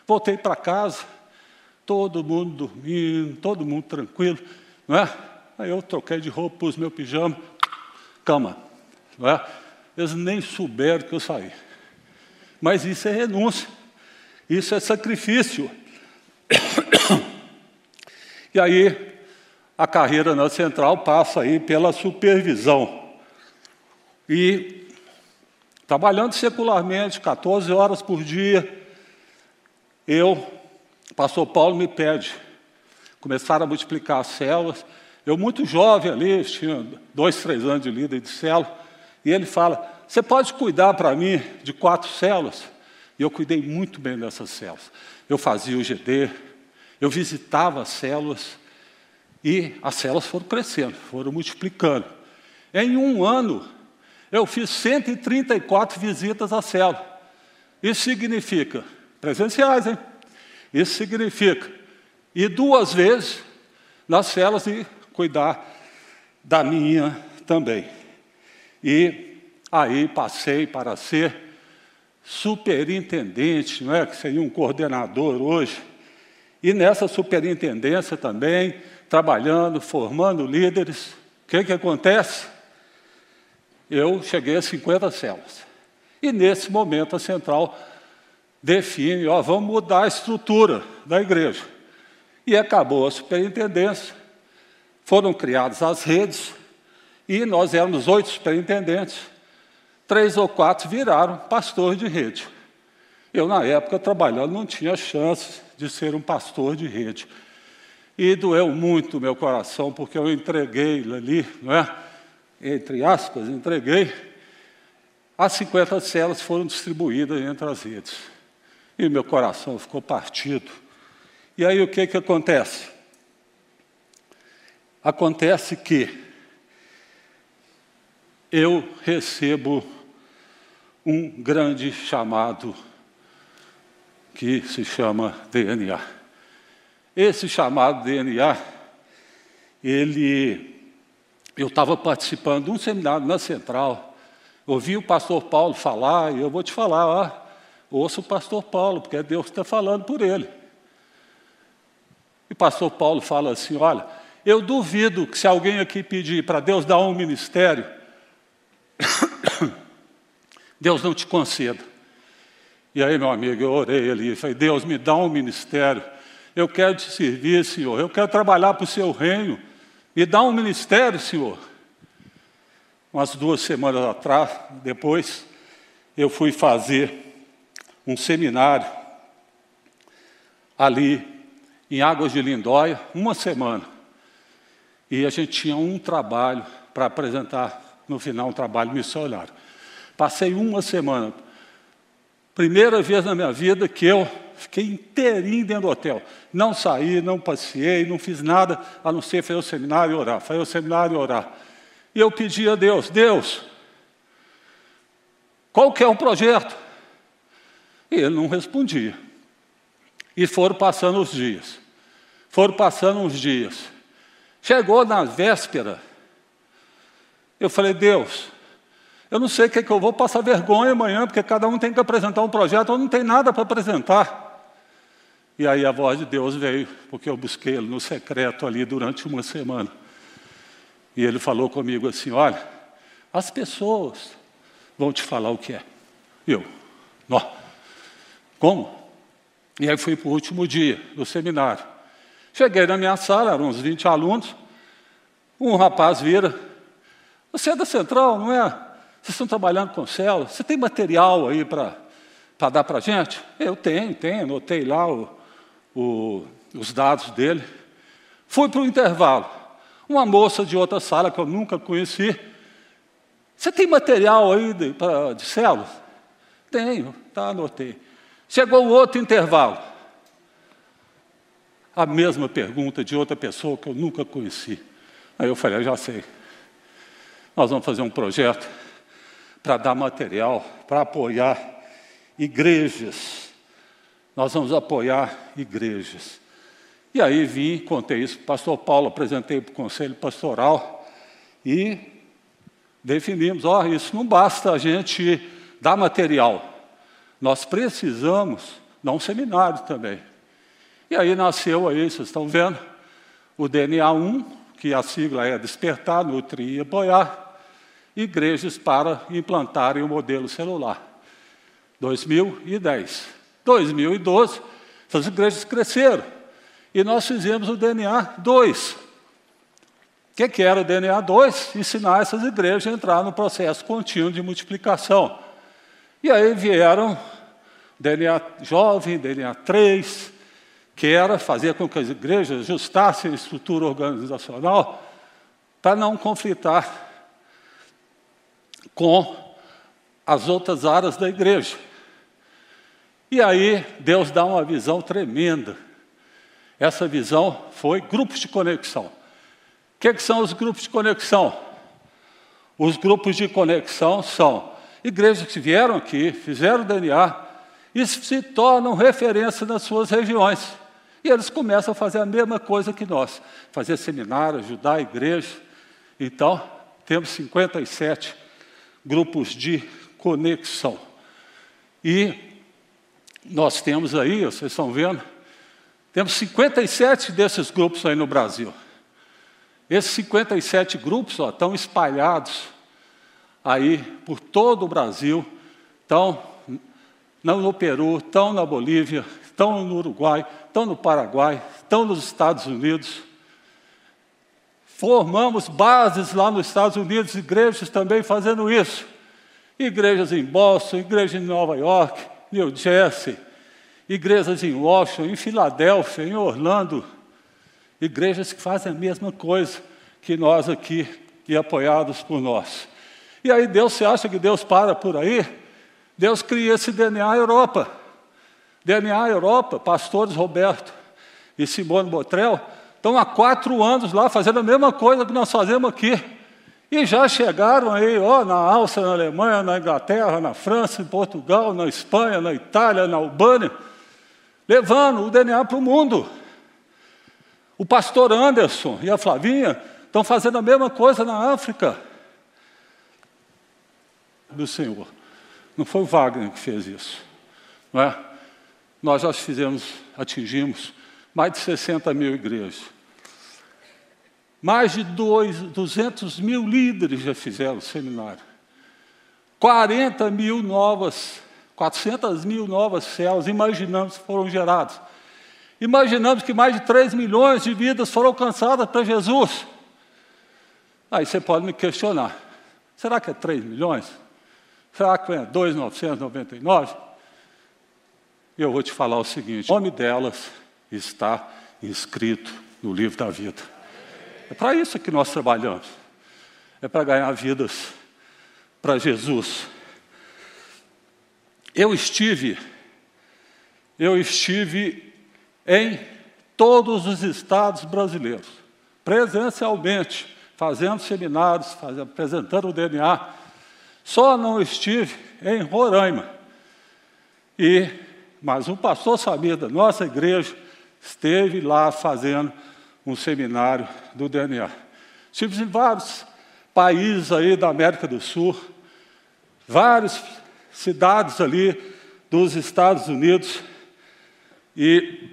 Voltei para casa, todo mundo dormindo, todo mundo tranquilo, não é? Aí eu troquei de roupa, pus meu pijama, cama. Não é? Eles nem souberam que eu saí. Mas isso é renúncia, isso é sacrifício. (coughs) E aí, a carreira na central passa aí pela supervisão. E trabalhando secularmente, 14 horas por dia, eu, pastor Paulo me pede, começaram a multiplicar as células, eu, muito jovem ali, tinha dois, três anos de líder de célula, e ele fala: Você pode cuidar para mim de quatro células? E eu cuidei muito bem dessas células. Eu fazia o GD, eu visitava as células, e as células foram crescendo, foram multiplicando. Em um ano, eu fiz 134 visitas à célula. Isso significa, presenciais, hein? Isso significa, e duas vezes nas células e cuidar da minha também. E aí passei para ser superintendente, não é? Que seria um coordenador hoje. E nessa superintendência também, trabalhando, formando líderes, o que, que acontece? Eu cheguei a 50 células. E nesse momento a central define, ó, vamos mudar a estrutura da igreja. E acabou a superintendência, foram criadas as redes, e nós éramos oito superintendentes, três ou quatro viraram pastor de rede. Eu, na época, trabalhando, não tinha chance de ser um pastor de rede. E doeu muito o meu coração, porque eu entreguei ali, não é? Entre aspas, entreguei. As 50 celas foram distribuídas entre as redes. E meu coração ficou partido. E aí o que, que acontece? Acontece que eu recebo um grande chamado que se chama DNA. Esse chamado DNA, ele, eu estava participando de um seminário na Central, ouvi o pastor Paulo falar, e eu vou te falar, ó, ouça o pastor Paulo, porque é Deus que está falando por ele. E o pastor Paulo fala assim: olha, eu duvido que se alguém aqui pedir para Deus dar um ministério, (coughs) Deus não te conceda. E aí, meu amigo, eu orei ali, falei, Deus, me dá um ministério. Eu quero te servir, Senhor. Eu quero trabalhar para o seu reino. Me dá um ministério, Senhor. Umas duas semanas atrás, depois, eu fui fazer um seminário ali em Águas de Lindóia, uma semana. E a gente tinha um trabalho para apresentar no final, um trabalho missionário. Passei uma semana Primeira vez na minha vida que eu fiquei inteirinho dentro do hotel. Não saí, não passeei, não fiz nada, a não ser fazer o seminário e orar. Fazer o seminário e orar. E eu pedi a Deus, Deus, qual que é o projeto? E ele não respondia. E foram passando os dias. Foram passando os dias. Chegou na véspera. Eu falei, Deus, eu não sei o que, é que eu vou passar vergonha amanhã, porque cada um tem que apresentar um projeto, eu não tenho nada para apresentar. E aí a voz de Deus veio, porque eu busquei ele no secreto ali durante uma semana. E ele falou comigo assim: Olha, as pessoas vão te falar o que é. Eu, nó, como? E aí fui para o último dia do seminário. Cheguei na minha sala, eram uns 20 alunos. Um rapaz vira: Você é da central, não é? Vocês estão trabalhando com células? Você tem material aí para dar para a gente? Eu tenho, tenho, anotei lá o, o, os dados dele. Fui para o intervalo. Uma moça de outra sala que eu nunca conheci. Você tem material aí de, pra, de células? Tenho, tá, anotei. Chegou outro intervalo. A mesma pergunta de outra pessoa que eu nunca conheci. Aí eu falei, já sei. Nós vamos fazer um projeto para dar material, para apoiar igrejas. Nós vamos apoiar igrejas. E aí vim, contei isso para o pastor Paulo, apresentei para o conselho pastoral e definimos, ó, oh, isso não basta a gente dar material. Nós precisamos dar um seminário também. E aí nasceu aí, vocês estão vendo, o DNA 1, que a sigla é Despertar, Nutrir e Apoiar, igrejas para implantarem o modelo celular. 2010. 2012, essas igrejas cresceram. E nós fizemos o DNA 2. O que, que era o DNA 2? Ensinar essas igrejas a entrar no processo contínuo de multiplicação. E aí vieram DNA jovem, DNA 3, que era fazer com que as igrejas ajustassem a estrutura organizacional para não conflitar com as outras áreas da igreja. E aí Deus dá uma visão tremenda. Essa visão foi grupos de conexão. O que, que são os grupos de conexão? Os grupos de conexão são igrejas que vieram aqui, fizeram DNA e se tornam referência nas suas regiões. E eles começam a fazer a mesma coisa que nós, fazer seminário, ajudar a igreja. Então, temos 57 grupos de conexão. E nós temos aí, vocês estão vendo, Temos 57 desses grupos aí no Brasil. Esses 57 grupos ó, estão espalhados aí por todo o Brasil, estão no Peru, estão na Bolívia, estão no Uruguai, estão no Paraguai, estão nos Estados Unidos. Formamos bases lá nos Estados Unidos, igrejas também fazendo isso. Igrejas em Boston, igrejas em Nova York, New Jersey, igrejas em Washington, em Filadélfia, em Orlando. Igrejas que fazem a mesma coisa que nós aqui e apoiados por nós. E aí Deus, você acha que Deus para por aí? Deus cria esse DNA Europa. DNA Europa, pastores Roberto e Simone Botrel, estão há quatro anos lá fazendo a mesma coisa que nós fazemos aqui. E já chegaram aí, ó, na Áustria, na Alemanha, na Inglaterra, na França, em Portugal, na Espanha, na Itália, na Albânia, levando o DNA para o mundo. O pastor Anderson e a Flavinha estão fazendo a mesma coisa na África. Do Senhor. Não foi o Wagner que fez isso. Não é? Nós já fizemos, atingimos mais de 60 mil igrejas. Mais de dois, 200 mil líderes já fizeram seminário. 40 mil novas, 400 mil novas células, imaginamos foram geradas. Imaginamos que mais de 3 milhões de vidas foram alcançadas para Jesus. Aí você pode me questionar: será que é 3 milhões? Será que é 2,999? E eu vou te falar o seguinte: o nome delas está inscrito no livro da vida. É para isso que nós trabalhamos. É para ganhar vidas para Jesus. Eu estive, eu estive em todos os estados brasileiros, presencialmente, fazendo seminários, fazendo, apresentando o DNA. Só não estive em Roraima. E mas um pastor sabia da nossa igreja esteve lá fazendo um seminário do DNA. Estive em vários países aí da América do Sul, várias cidades ali dos Estados Unidos e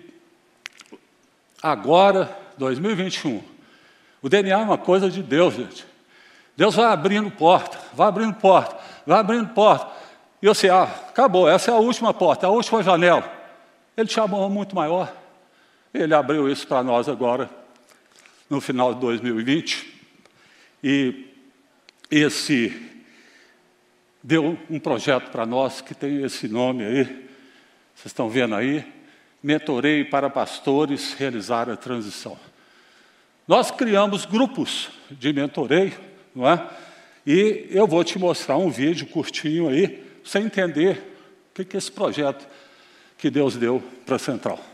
agora, 2021, o DNA é uma coisa de Deus, gente. Deus vai abrindo porta, vai abrindo porta, vai abrindo porta. E sei, ah, acabou, essa é a última porta, é a última janela. Ele chamou muito maior. Ele abriu isso para nós agora, no final de 2020. E esse deu um projeto para nós que tem esse nome aí, vocês estão vendo aí, Mentorei para Pastores Realizar a Transição. Nós criamos grupos de mentoreio, não é? E eu vou te mostrar um vídeo curtinho aí, sem entender o que é esse projeto que Deus deu para a Central.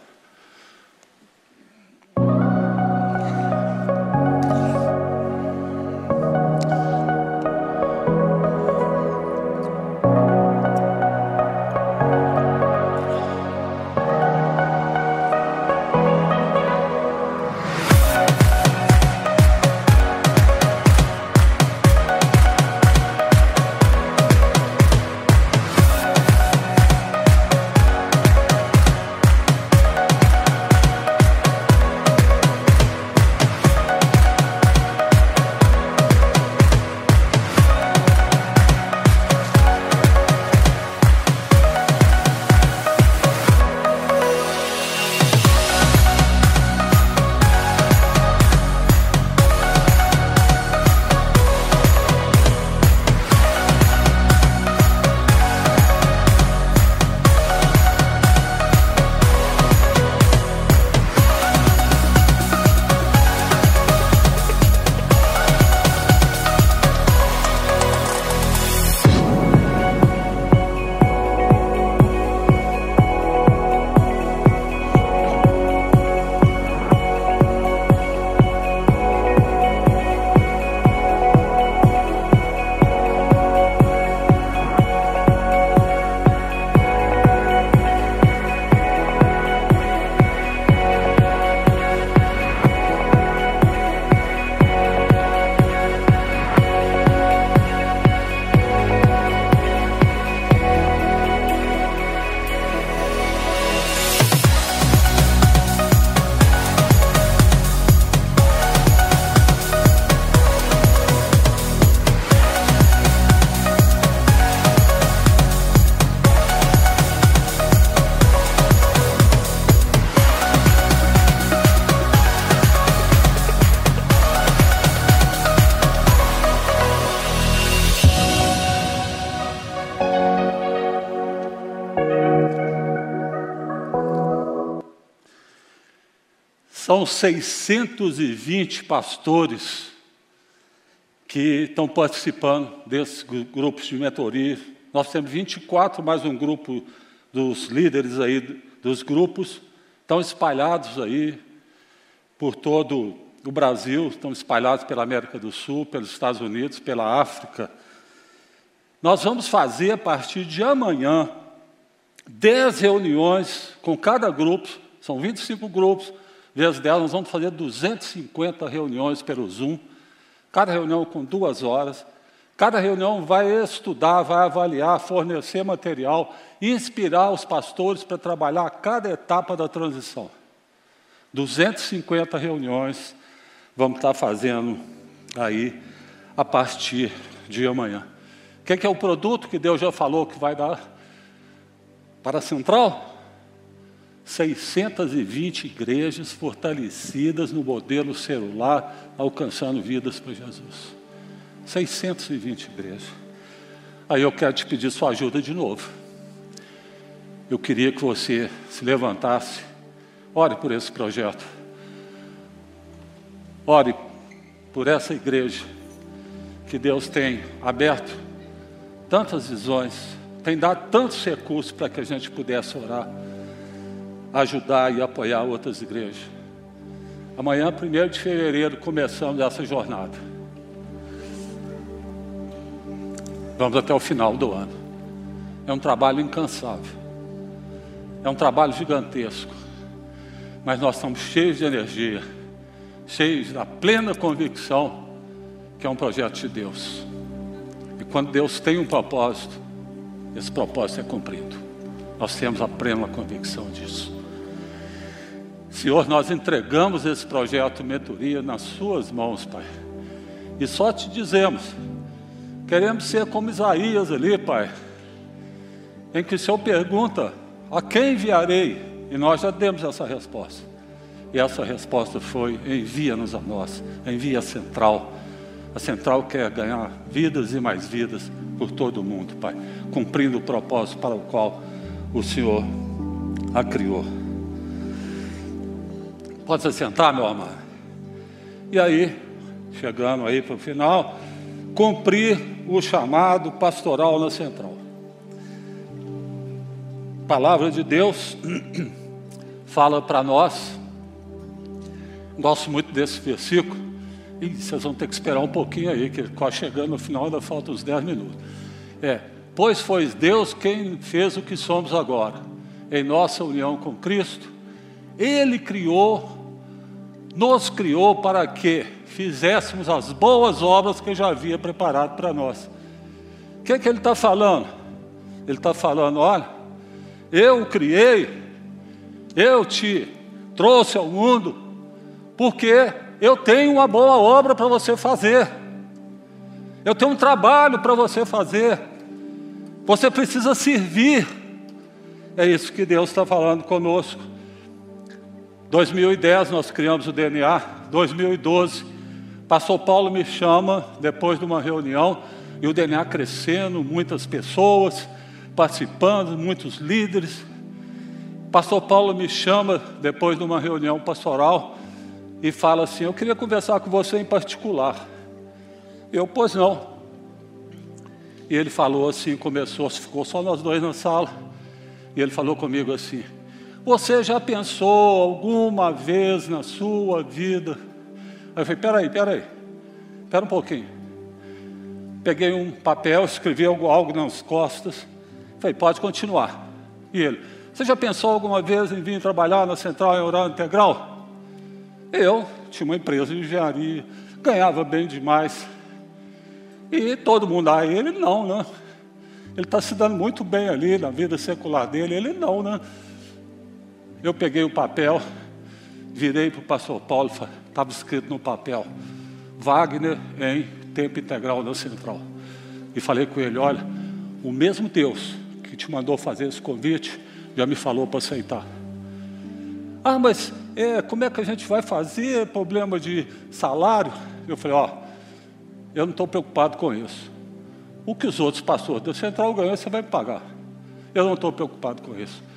São 620 pastores que estão participando desses grupos de mentoria. Nós temos 24 mais um grupo dos líderes aí dos grupos, estão espalhados aí por todo o Brasil, estão espalhados pela América do Sul, pelos Estados Unidos, pela África. Nós vamos fazer a partir de amanhã 10 reuniões com cada grupo, são 25 grupos, vezes 10, nós vamos fazer 250 reuniões pelo Zoom, cada reunião com duas horas. Cada reunião vai estudar, vai avaliar, fornecer material, inspirar os pastores para trabalhar cada etapa da transição. 250 reuniões vamos estar fazendo aí a partir de amanhã. O que é, o produto que Deus já falou que vai dar para a central? 620 igrejas fortalecidas no modelo celular, alcançando vidas para Jesus. 620 igrejas. Aí eu quero te pedir sua ajuda de novo. Eu queria que você se levantasse, ore por esse projeto. Ore por essa igreja que Deus tem aberto tantas visões, tem dado tantos recursos para que a gente pudesse orar ajudar e apoiar outras igrejas. Amanhã, 1 de fevereiro, começamos essa jornada. Vamos até o final do ano. É um trabalho incansável. É um trabalho gigantesco. Mas nós estamos cheios de energia, cheios da plena convicção que é um projeto de Deus. E quando Deus tem um propósito, esse propósito é cumprido. Nós temos a plena convicção disso. Senhor, nós entregamos esse projeto mentoria nas Suas mãos, Pai. E só te dizemos, queremos ser como Isaías ali, Pai, em que o Senhor pergunta: a quem enviarei? E nós já demos essa resposta. E essa resposta foi: envia-nos a nós, envia a central. A central quer ganhar vidas e mais vidas por todo o mundo, Pai, cumprindo o propósito para o qual o Senhor a criou. Pode se sentar, meu amado. E aí, chegando aí para o final, cumprir o chamado pastoral na central. A palavra de Deus (clears throat) fala para nós, gosto muito desse versículo, e vocês vão ter que esperar um pouquinho aí, que quase chegando no final ainda faltam uns 10 minutos. É, pois foi Deus quem fez o que somos agora, em nossa união com Cristo, Ele criou nos criou para que fizéssemos as boas obras que já havia preparado para nós. O que, é que ele está falando? Ele está falando: olha, eu o criei, eu te trouxe ao mundo, porque eu tenho uma boa obra para você fazer, eu tenho um trabalho para você fazer, você precisa servir. É isso que Deus está falando conosco. 2010 nós criamos o DNA, 2012, pastor Paulo me chama depois de uma reunião e o DNA crescendo, muitas pessoas participando, muitos líderes. Pastor Paulo me chama depois de uma reunião pastoral e fala assim: Eu queria conversar com você em particular. Eu, pois não. E ele falou assim: começou, ficou só nós dois na sala. E ele falou comigo assim: você já pensou alguma vez na sua vida? Aí eu falei, peraí, peraí, espera um pouquinho. Peguei um papel, escrevi algo, algo nas costas. Falei, pode continuar. E ele, você já pensou alguma vez em vir trabalhar na Central em Horário Integral? Eu tinha uma empresa de engenharia, ganhava bem demais. E todo mundo, ah, ele não, né? Ele está se dando muito bem ali na vida secular dele, ele não, né? Eu peguei o papel, virei para o pastor Paulo, estava escrito no papel, Wagner em tempo integral na central. E falei com ele, olha, o mesmo Deus que te mandou fazer esse convite, já me falou para aceitar. Ah, mas é, como é que a gente vai fazer? Problema de salário? Eu falei, ó, eu não estou preocupado com isso. O que os outros pastores da central ganham, você vai pagar. Eu não estou preocupado com isso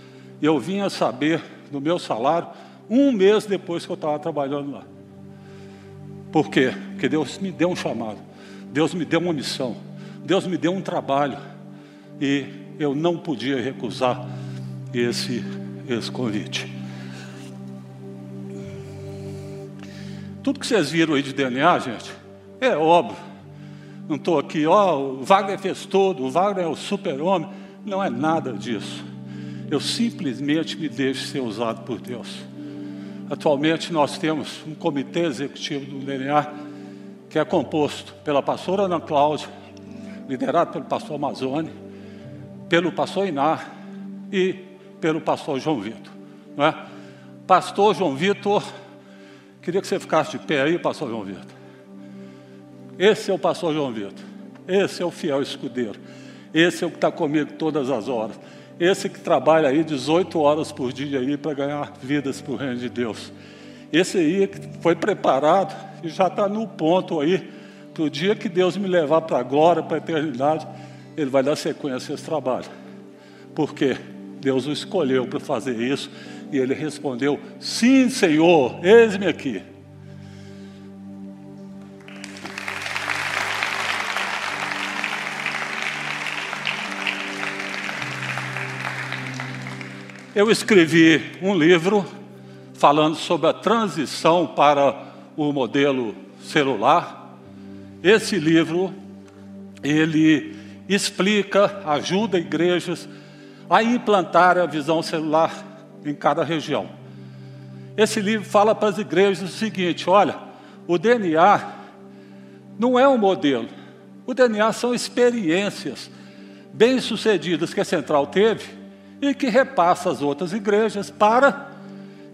eu vinha saber no meu salário um mês depois que eu estava trabalhando lá. Por quê? Porque Deus me deu um chamado, Deus me deu uma missão, Deus me deu um trabalho e eu não podia recusar esse, esse convite. Tudo que vocês viram aí de DNA, gente, é óbvio. Não estou aqui, ó, o Wagner fez tudo, o Wagner é o super-homem. Não é nada disso. Eu simplesmente me deixo ser usado por Deus. Atualmente nós temos um comitê executivo do DNA que é composto pela pastora Ana Cláudia, liderado pelo pastor Amazone, pelo pastor Inar e pelo pastor João Vitor. Não é? Pastor João Vitor Queria que você ficasse de pé aí, pastor João Vitor. Esse é o pastor João Vitor. Esse é o fiel escudeiro. Esse é o que está comigo todas as horas. Esse que trabalha aí 18 horas por dia aí para ganhar vidas para o reino de Deus. Esse aí que foi preparado e já está no ponto aí, para o dia que Deus me levar para a glória, para a eternidade, ele vai dar sequência a esse trabalho. Por quê? Deus o escolheu para fazer isso e ele respondeu: Sim, Senhor, eis-me aqui. Eu escrevi um livro falando sobre a transição para o modelo celular. Esse livro ele explica, ajuda igrejas a implantar a visão celular em cada região. Esse livro fala para as igrejas o seguinte: olha, o DNA não é um modelo, o DNA são experiências bem-sucedidas que a central teve e que repassa às outras igrejas para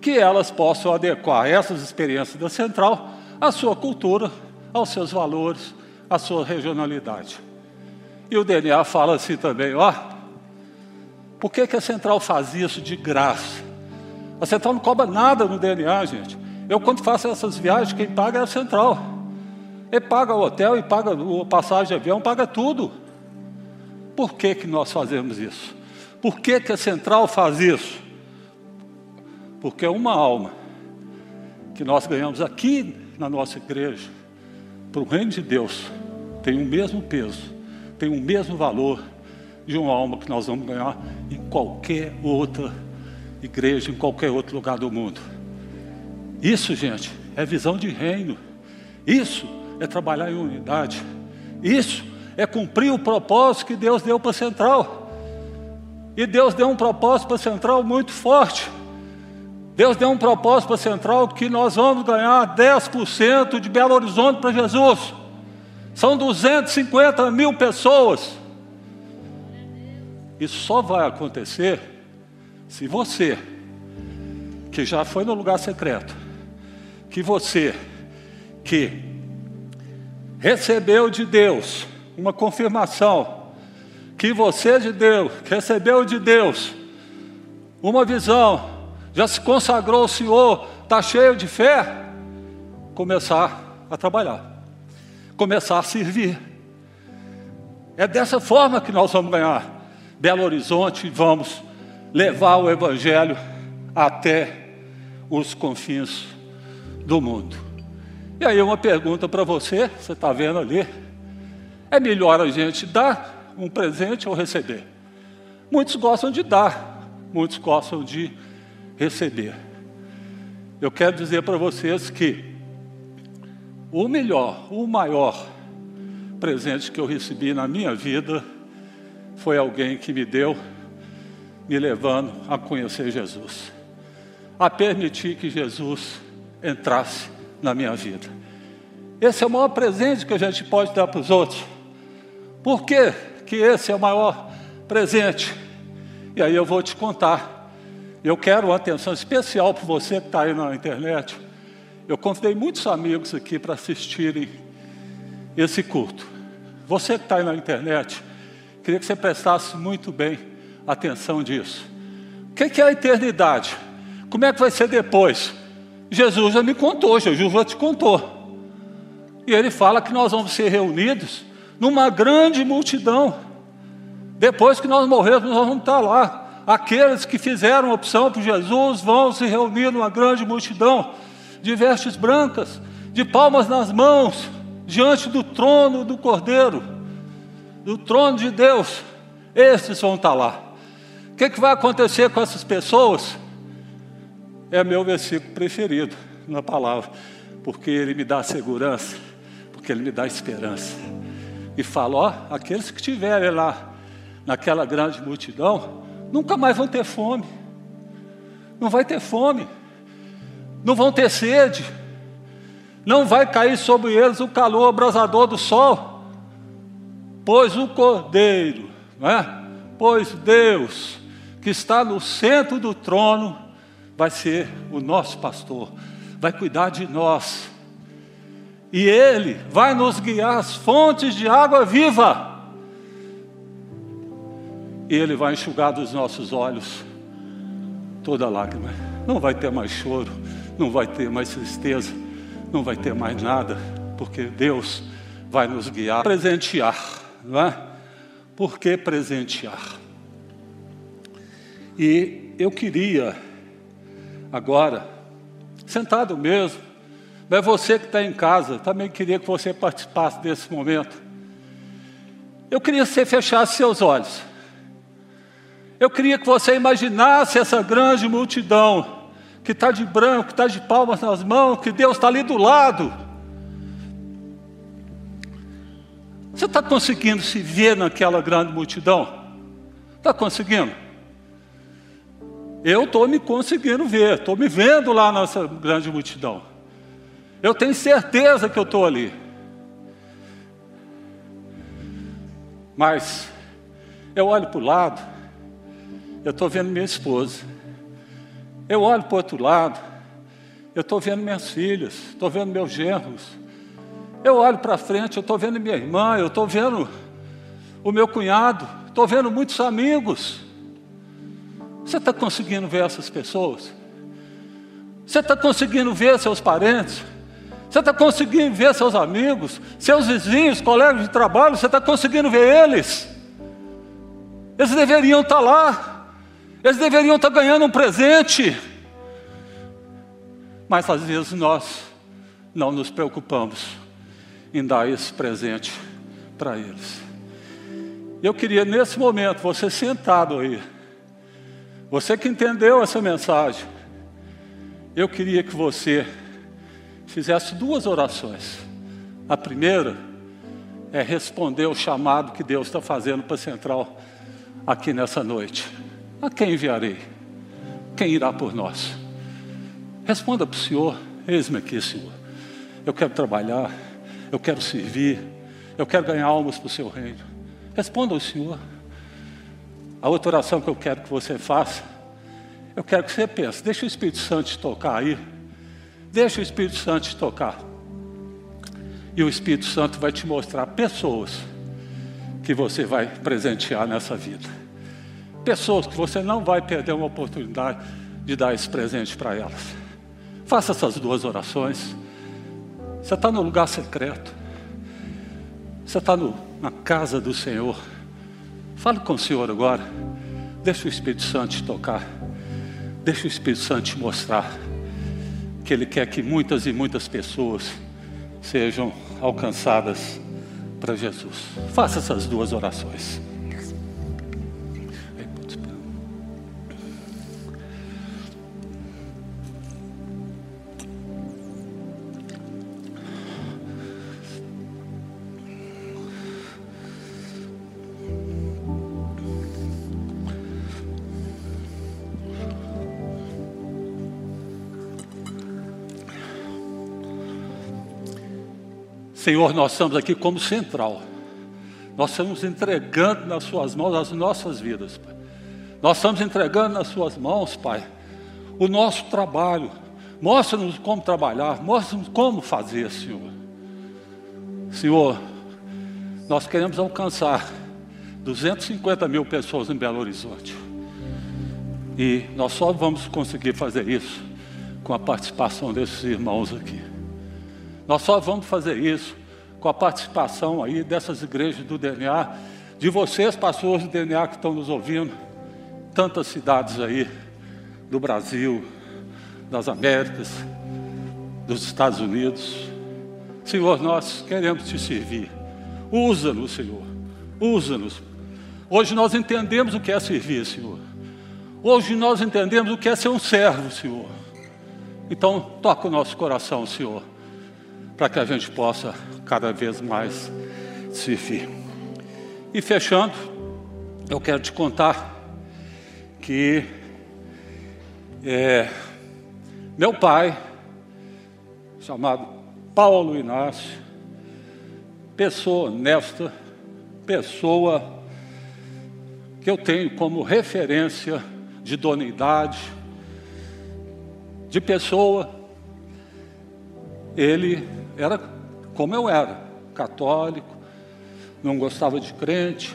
que elas possam adequar essas experiências da central à sua cultura, aos seus valores, à sua regionalidade. E o DNA fala assim também, ó, por que, que a central faz isso de graça? A central não cobra nada no DNA, gente. Eu, quando faço essas viagens, quem paga é a central. Ele paga o hotel, e paga a passagem de avião, paga tudo. Por que, que nós fazemos isso? Por que, que a central faz isso? Porque é uma alma que nós ganhamos aqui na nossa igreja, para o reino de Deus, tem o mesmo peso, tem o mesmo valor de uma alma que nós vamos ganhar em qualquer outra igreja, em qualquer outro lugar do mundo. Isso, gente, é visão de reino. Isso é trabalhar em unidade. Isso é cumprir o propósito que Deus deu para a central. E Deus deu um propósito para a central muito forte. Deus deu um propósito para a central que nós vamos ganhar 10% de Belo Horizonte para Jesus. São 250 mil pessoas. Isso só vai acontecer se você, que já foi no lugar secreto, que você, que recebeu de Deus uma confirmação, que você de Deus, recebeu de Deus uma visão, já se consagrou ao Senhor, está cheio de fé, começar a trabalhar, começar a servir. É dessa forma que nós vamos ganhar. Belo Horizonte, vamos levar o Evangelho até os confins do mundo. E aí, uma pergunta para você: você está vendo ali? É melhor a gente dar um presente ou receber? Muitos gostam de dar, muitos gostam de receber. Eu quero dizer para vocês que o melhor, o maior presente que eu recebi na minha vida foi alguém que me deu, me levando a conhecer Jesus, a permitir que Jesus entrasse na minha vida. Esse é o maior presente que a gente pode dar para os outros. Por que, que esse é o maior presente? E aí eu vou te contar. Eu quero uma atenção especial para você que está aí na internet. Eu convidei muitos amigos aqui para assistirem esse culto. Você que está aí na internet, Queria que você prestasse muito bem atenção disso. O que é a eternidade? Como é que vai ser depois? Jesus já me contou, Jesus já te contou. E ele fala que nós vamos ser reunidos numa grande multidão. Depois que nós morrermos, nós vamos estar lá. aqueles que fizeram opção por Jesus vão se reunir numa grande multidão, de vestes brancas, de palmas nas mãos, diante do trono do Cordeiro, do trono de Deus. Esses vão estar lá. O que, que vai acontecer com essas pessoas? É meu versículo preferido na palavra, porque ele me dá segurança, porque ele me dá esperança. E fala: ó, aqueles que estiverem lá naquela grande multidão, nunca mais vão ter fome. Não vai ter fome. Não vão ter sede. Não vai cair sobre eles o calor abrasador do sol. Pois o Cordeiro, né? pois Deus, que está no centro do trono, vai ser o nosso pastor, vai cuidar de nós. E Ele vai nos guiar às fontes de água viva e Ele vai enxugar dos nossos olhos toda lágrima. Não vai ter mais choro, não vai ter mais tristeza, não vai ter mais nada, porque Deus vai nos guiar, presentear, não é? Por que presentear? E eu queria, agora, sentado mesmo, mas você que está em casa, também queria que você participasse desse momento. Eu queria que você fechasse seus olhos. Eu queria que você imaginasse essa grande multidão que está de branco, que está de palmas nas mãos, que Deus está ali do lado. Você está conseguindo se ver naquela grande multidão? Está conseguindo? Eu estou me conseguindo ver, estou me vendo lá nessa grande multidão. Eu tenho certeza que eu estou ali. Mas eu olho para o lado eu estou vendo minha esposa. Eu olho para o outro lado, eu estou vendo minhas filhas, estou vendo meus genros. Eu olho para frente, eu estou vendo minha irmã, eu estou vendo o meu cunhado, estou vendo muitos amigos. Você está conseguindo ver essas pessoas? Você está conseguindo ver seus parentes? Você está conseguindo ver seus amigos, seus vizinhos, colegas de trabalho? Você está conseguindo ver eles? Eles deveriam estar lá. Eles deveriam estar ganhando um presente. Mas às vezes nós não nos preocupamos em dar esse presente para eles. Eu queria nesse momento, você sentado aí, você que entendeu essa mensagem, eu queria que você fizesse duas orações. A primeira é responder o chamado que Deus está fazendo para a central aqui nessa noite. A quem enviarei? Quem irá por nós? Responda para o Senhor: Eis-me aqui, Senhor. Eu quero trabalhar, eu quero servir, eu quero ganhar almas para o seu reino. Responda ao Senhor. A outra oração que eu quero que você faça, eu quero que você pense, deixa o Espírito Santo te tocar aí. Deixa o Espírito Santo te tocar. E o Espírito Santo vai te mostrar pessoas que você vai presentear nessa vida pessoas que você não vai perder uma oportunidade de dar esse presente para elas. Faça essas duas orações. Você está no lugar secreto. Você está na casa do Senhor. Fale com o Senhor agora. Deixa o Espírito Santo te tocar. Deixa o Espírito Santo te mostrar que Ele quer que muitas e muitas pessoas sejam alcançadas para Jesus. Faça essas duas orações. Senhor, nós estamos aqui como central. Nós estamos entregando nas Suas mãos as nossas vidas, Pai. Nós estamos entregando nas Suas mãos, Pai, o nosso trabalho. Mostra-nos como trabalhar, mostra-nos como fazer, Senhor. Senhor, nós queremos alcançar 250 mil pessoas em Belo Horizonte. E nós só vamos conseguir fazer isso com a participação desses irmãos aqui. Nós só vamos fazer isso com a participação aí dessas igrejas do DNA, de vocês, pastores do DNA que estão nos ouvindo, tantas cidades aí do Brasil, das Américas, dos Estados Unidos. Senhor, nós queremos te servir. Usa-nos, Senhor. Usa-nos. Hoje nós entendemos o que é servir, Senhor. Hoje nós entendemos o que é ser um servo, Senhor. Então, toca o nosso coração, Senhor, para que a gente possa cada vez mais servir. E fechando, eu quero te contar que é, meu pai, chamado Paulo Inácio, pessoa honesta, pessoa que eu tenho como referência de idoneidade, de pessoa, ele era como eu era, católico, não gostava de crente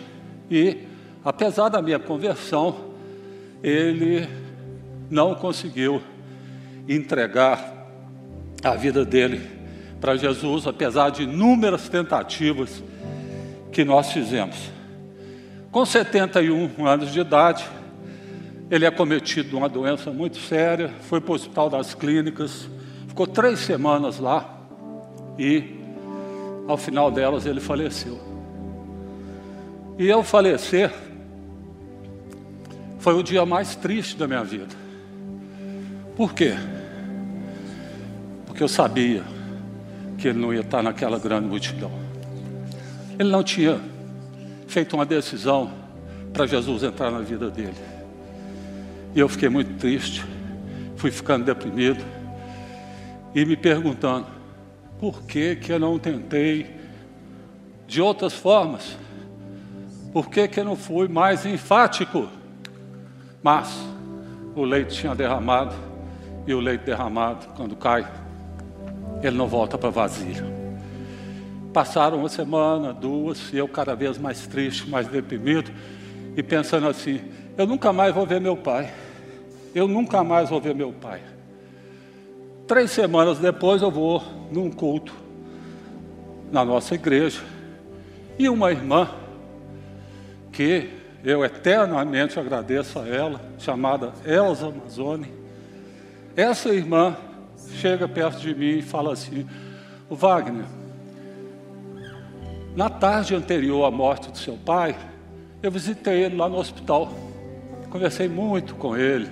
e, apesar da minha conversão, ele não conseguiu entregar a vida dele para Jesus, apesar de inúmeras tentativas que nós fizemos. Com 71 anos de idade, ele é cometido de uma doença muito séria, foi para o hospital das clínicas, ficou três semanas lá e, ao final delas, ele faleceu. E ao falecer, foi o dia mais triste da minha vida. Por quê? Porque eu sabia que ele não ia estar naquela grande multidão. Ele não tinha feito uma decisão para Jesus entrar na vida dele. E eu fiquei muito triste, fui ficando deprimido e me perguntando por que, que eu não tentei de outras formas, por que, que eu não fui mais enfático. Mas o leite tinha derramado e o leite derramado, quando cai, ele não volta para vasilha. Passaram uma semana, duas, e eu cada vez mais triste, mais deprimido, e pensando assim: eu nunca mais vou ver meu pai. Eu nunca mais vou ver meu pai. Três semanas depois eu vou num culto na nossa igreja e uma irmã que eu eternamente agradeço a ela, chamada Elza Amazone, essa irmã chega perto de mim e fala assim: O Wagner, na tarde anterior à morte do seu pai, eu visitei ele lá no hospital. Conversei muito com ele.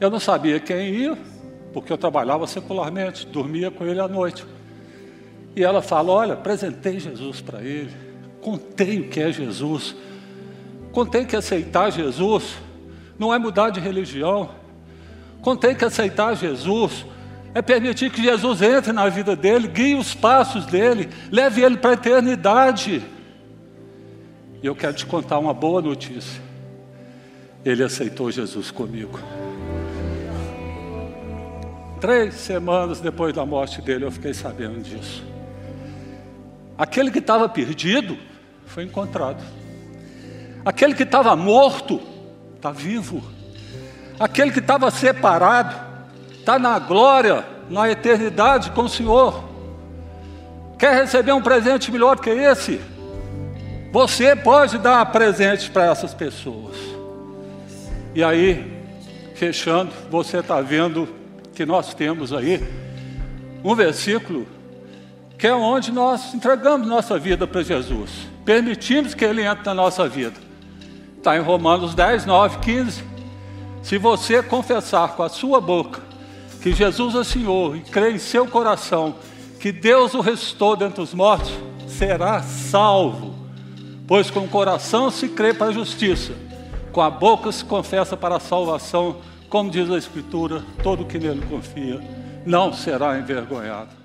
Eu não sabia quem ia, porque eu trabalhava secularmente, dormia com ele à noite. E ela fala: Olha, apresentei Jesus para ele, contei o que é Jesus, contei que aceitar Jesus não é mudar de religião, Contei que aceitar Jesus é permitir que Jesus entre na vida dele, guie os passos dele, leve ele para a eternidade. E eu quero te contar uma boa notícia. Ele aceitou Jesus comigo. Três semanas depois da morte dele, eu fiquei sabendo disso. Aquele que estava perdido foi encontrado. Aquele que estava morto está vivo. Aquele que estava separado está na glória, na eternidade com o Senhor. Quer receber um presente melhor que esse? Você pode dar presente para essas pessoas. E aí, fechando, você está vendo que nós temos aí um versículo que é onde nós entregamos nossa vida para Jesus, permitimos que Ele entre na nossa vida. Está em Romanos 10, 9, 15. Se você confessar com a sua boca que Jesus é Senhor e crer em seu coração que Deus o restou dentre os mortos, será salvo. Pois com o coração se crê para a justiça, com a boca se confessa para a salvação, como diz a Escritura, todo que nele confia não será envergonhado.